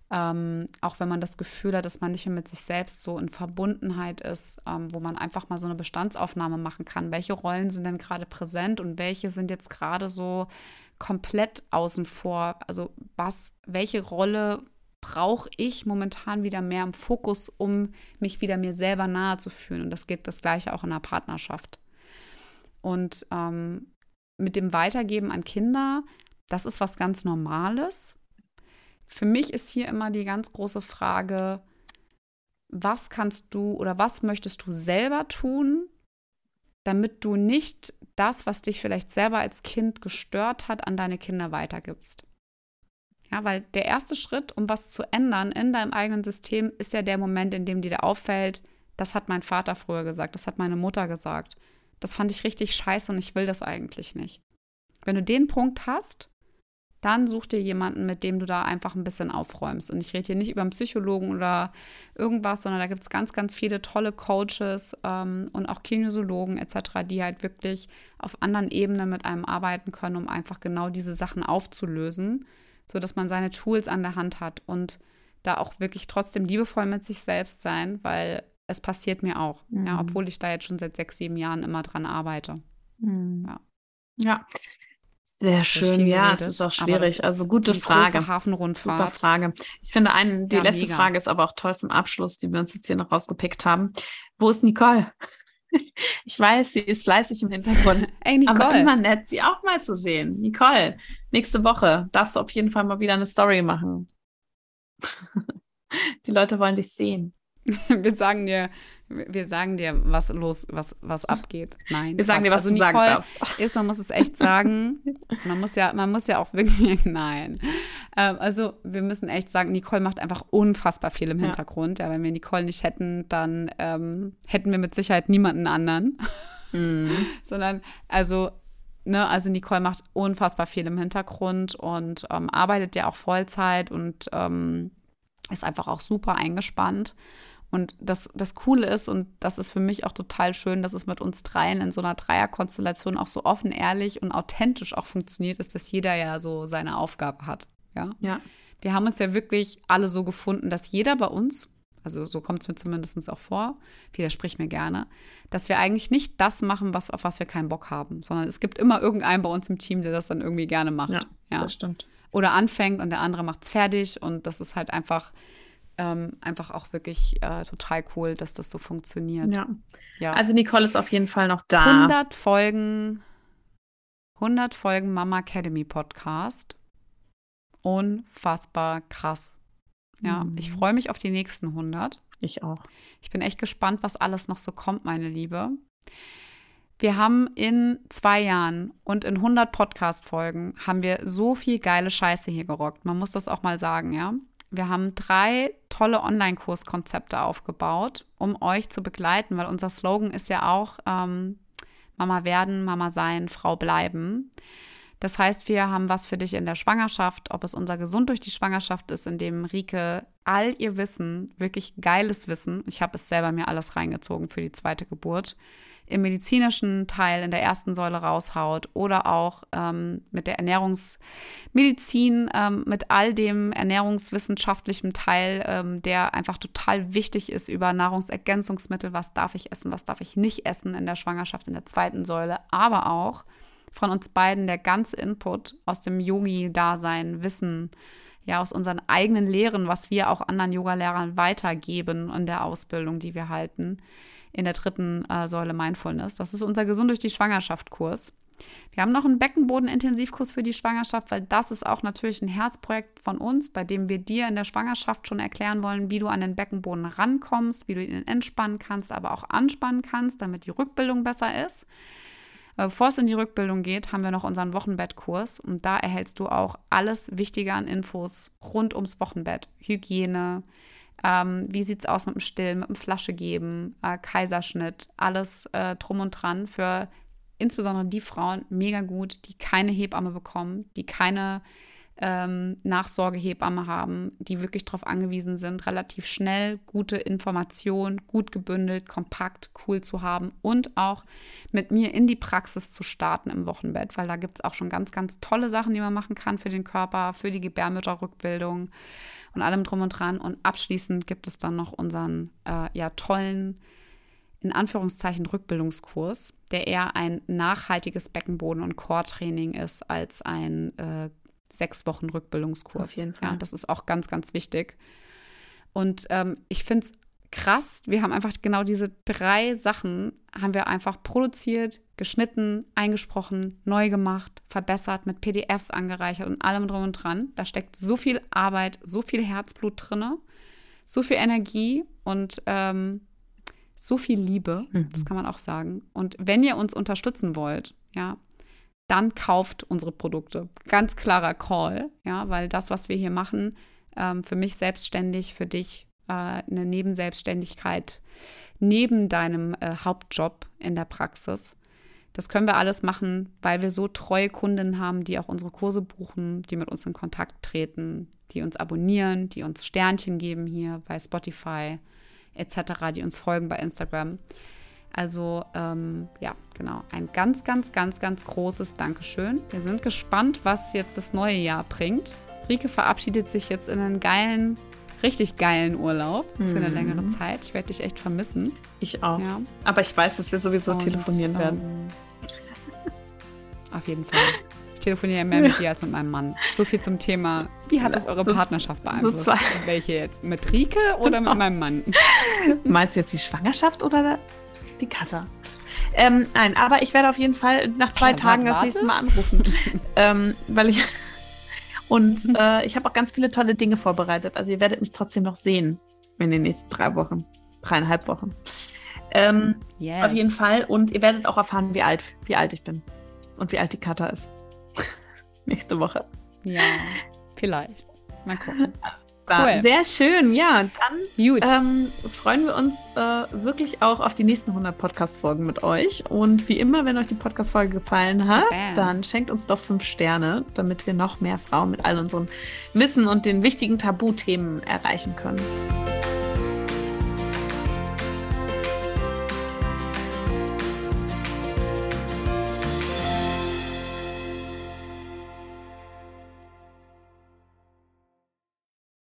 Ähm, auch wenn man das Gefühl hat, dass man nicht mehr mit sich selbst so in Verbundenheit ist, ähm, wo man einfach mal so eine Bestandsaufnahme machen kann. Welche Rollen sind denn gerade präsent und welche sind jetzt gerade so komplett außen vor? Also was, welche Rolle brauche ich momentan wieder mehr im Fokus, um mich wieder mir selber nahe zu fühlen? Und das geht das gleiche auch in der Partnerschaft. Und ähm, mit dem Weitergeben an Kinder, das ist was ganz Normales für mich ist hier immer die ganz große Frage, was kannst du oder was möchtest du selber tun, damit du nicht das, was dich vielleicht selber als Kind gestört hat, an deine Kinder weitergibst. Ja, weil der erste Schritt, um was zu ändern in deinem eigenen System, ist ja der Moment, in dem dir auffällt, das hat mein Vater früher gesagt, das hat meine Mutter gesagt. Das fand ich richtig scheiße und ich will das eigentlich nicht. Wenn du den Punkt hast, dann such dir jemanden, mit dem du da einfach ein bisschen aufräumst. Und ich rede hier nicht über einen Psychologen oder irgendwas, sondern da gibt es ganz, ganz viele tolle Coaches ähm, und auch Kinesiologen etc., die halt wirklich auf anderen Ebenen mit einem arbeiten können, um einfach genau diese Sachen aufzulösen, sodass man seine Tools an der Hand hat und da auch wirklich trotzdem liebevoll mit sich selbst sein, weil es passiert mir auch, mhm. ja, obwohl ich da jetzt schon seit sechs, sieben Jahren immer dran arbeite. Mhm. Ja. Ja, sehr schön, ja, es ist auch schwierig. Also gute Frage. Hafenrundfahrt. Super Frage. Ich finde, einen, die ja, letzte mega. Frage ist aber auch toll zum Abschluss, die wir uns jetzt hier noch rausgepickt haben. Wo ist Nicole? Ich weiß, sie ist fleißig im Hintergrund. Ey, Nicole. Aber immer nett, sie auch mal zu sehen. Nicole, nächste Woche darfst du auf jeden Fall mal wieder eine Story machen. Die Leute wollen dich sehen. Wir sagen dir, wir sagen dir, was los, was, was abgeht. Nein. Wir sagen dir, was also, du Nicole sagen darfst. Ist, man muss es echt sagen. Man muss ja, man muss ja auch wirklich, nein. Ähm, also wir müssen echt sagen, Nicole macht einfach unfassbar viel im Hintergrund. Ja, wenn wir Nicole nicht hätten, dann ähm, hätten wir mit Sicherheit niemanden anderen. Mhm. Sondern, also Ne, also Nicole macht unfassbar viel im Hintergrund und ähm, arbeitet ja auch Vollzeit und ähm, ist einfach auch super eingespannt. Und das, das Coole ist, und das ist für mich auch total schön, dass es mit uns dreien in so einer Dreierkonstellation auch so offen, ehrlich und authentisch auch funktioniert, ist, dass jeder ja so seine Aufgabe hat. Ja. ja. Wir haben uns ja wirklich alle so gefunden, dass jeder bei uns, also so kommt es mir zumindest auch vor, widersprich mir gerne, dass wir eigentlich nicht das machen, was, auf was wir keinen Bock haben, sondern es gibt immer irgendeinen bei uns im Team, der das dann irgendwie gerne macht. Ja, ja. das stimmt. Oder anfängt und der andere macht es fertig und das ist halt einfach ähm, einfach auch wirklich äh, total cool, dass das so funktioniert. Ja. ja. Also Nicole ist auf jeden Fall noch da. 100 Folgen, 100 Folgen Mama Academy Podcast. Unfassbar krass. Ja, mhm. ich freue mich auf die nächsten 100. Ich auch. Ich bin echt gespannt, was alles noch so kommt, meine Liebe. Wir haben in zwei Jahren und in 100 Podcast-Folgen haben wir so viel geile Scheiße hier gerockt. Man muss das auch mal sagen, ja. Wir haben drei tolle Online-Kurskonzepte aufgebaut, um euch zu begleiten, weil unser Slogan ist ja auch ähm, Mama werden, Mama sein, Frau bleiben. Das heißt, wir haben was für dich in der Schwangerschaft, ob es unser Gesund durch die Schwangerschaft ist, in dem Rike all ihr Wissen, wirklich geiles Wissen, ich habe es selber mir alles reingezogen für die zweite Geburt, im medizinischen Teil in der ersten Säule raushaut oder auch ähm, mit der Ernährungsmedizin, ähm, mit all dem ernährungswissenschaftlichen Teil, ähm, der einfach total wichtig ist über Nahrungsergänzungsmittel, was darf ich essen, was darf ich nicht essen in der Schwangerschaft in der zweiten Säule, aber auch von uns beiden der ganze Input aus dem Yogi-Dasein, Wissen, ja, aus unseren eigenen Lehren, was wir auch anderen Yogalehrern weitergeben in der Ausbildung, die wir halten in der dritten äh, Säule Mindfulness. Das ist unser Gesund durch die Schwangerschaft-Kurs. Wir haben noch einen Beckenboden-Intensivkurs für die Schwangerschaft, weil das ist auch natürlich ein Herzprojekt von uns, bei dem wir dir in der Schwangerschaft schon erklären wollen, wie du an den Beckenboden rankommst, wie du ihn entspannen kannst, aber auch anspannen kannst, damit die Rückbildung besser ist. Bevor es in die Rückbildung geht, haben wir noch unseren Wochenbettkurs und da erhältst du auch alles Wichtige an Infos rund ums Wochenbett, Hygiene, ähm, wie sieht es aus mit dem Stillen, mit dem Flasche geben, äh, Kaiserschnitt, alles äh, drum und dran für insbesondere die Frauen mega gut, die keine Hebamme bekommen, die keine ähm, Nachsorgehebamme haben, die wirklich darauf angewiesen sind, relativ schnell gute Informationen, gut gebündelt, kompakt, cool zu haben und auch mit mir in die Praxis zu starten im Wochenbett, weil da gibt es auch schon ganz, ganz tolle Sachen, die man machen kann für den Körper, für die Gebärmütterrückbildung und allem drum und dran. Und abschließend gibt es dann noch unseren äh, ja tollen, in Anführungszeichen, Rückbildungskurs, der eher ein nachhaltiges Beckenboden- und Core-Training ist als ein äh, sechs Wochen Rückbildungskurs. Auf jeden Fall. Ja, das ist auch ganz, ganz wichtig. Und ähm, ich finde es krass. Wir haben einfach genau diese drei Sachen haben wir einfach produziert, geschnitten, eingesprochen, neu gemacht, verbessert, mit PDFs angereichert und allem drum und dran. Da steckt so viel Arbeit, so viel Herzblut drin, so viel Energie und ähm, so viel Liebe. Mhm. Das kann man auch sagen. Und wenn ihr uns unterstützen wollt, ja, dann kauft unsere Produkte. Ganz klarer Call, ja, weil das, was wir hier machen, ähm, für mich selbstständig, für dich äh, eine Nebenselbstständigkeit neben deinem äh, Hauptjob in der Praxis. Das können wir alles machen, weil wir so treue Kunden haben, die auch unsere Kurse buchen, die mit uns in Kontakt treten, die uns abonnieren, die uns Sternchen geben hier bei Spotify etc., die uns folgen bei Instagram. Also ähm, ja, genau, ein ganz, ganz, ganz, ganz großes Dankeschön. Wir sind gespannt, was jetzt das neue Jahr bringt. Rike verabschiedet sich jetzt in einen geilen richtig geilen Urlaub für eine mhm. längere Zeit. Ich werde dich echt vermissen. Ich auch. Ja. Aber ich weiß, dass wir sowieso Und, telefonieren ähm, werden. Auf jeden Fall. Ich telefoniere mehr mit dir als mit meinem Mann. So viel zum Thema, wie hat das eure so, Partnerschaft beeinflusst? So Welche jetzt? Mit Rike oder mit meinem Mann? Meinst du jetzt die Schwangerschaft oder die Katha? Ähm, nein, aber ich werde auf jeden Fall nach zwei ja, Tagen das nächste Mal anrufen. ähm, weil ich und äh, ich habe auch ganz viele tolle Dinge vorbereitet. Also ihr werdet mich trotzdem noch sehen. in den nächsten drei Wochen, dreieinhalb Wochen. Ähm, yes. Auf jeden Fall. Und ihr werdet auch erfahren, wie alt, wie alt ich bin und wie alt die Kata ist. Nächste Woche. Ja, vielleicht. Mal gucken. Cool. Sehr schön, ja. Dann ähm, freuen wir uns äh, wirklich auch auf die nächsten 100 Podcast-Folgen mit euch. Und wie immer, wenn euch die Podcast-Folge gefallen hat, Bam. dann schenkt uns doch fünf Sterne, damit wir noch mehr Frauen mit all unserem Wissen und den wichtigen Tabuthemen erreichen können.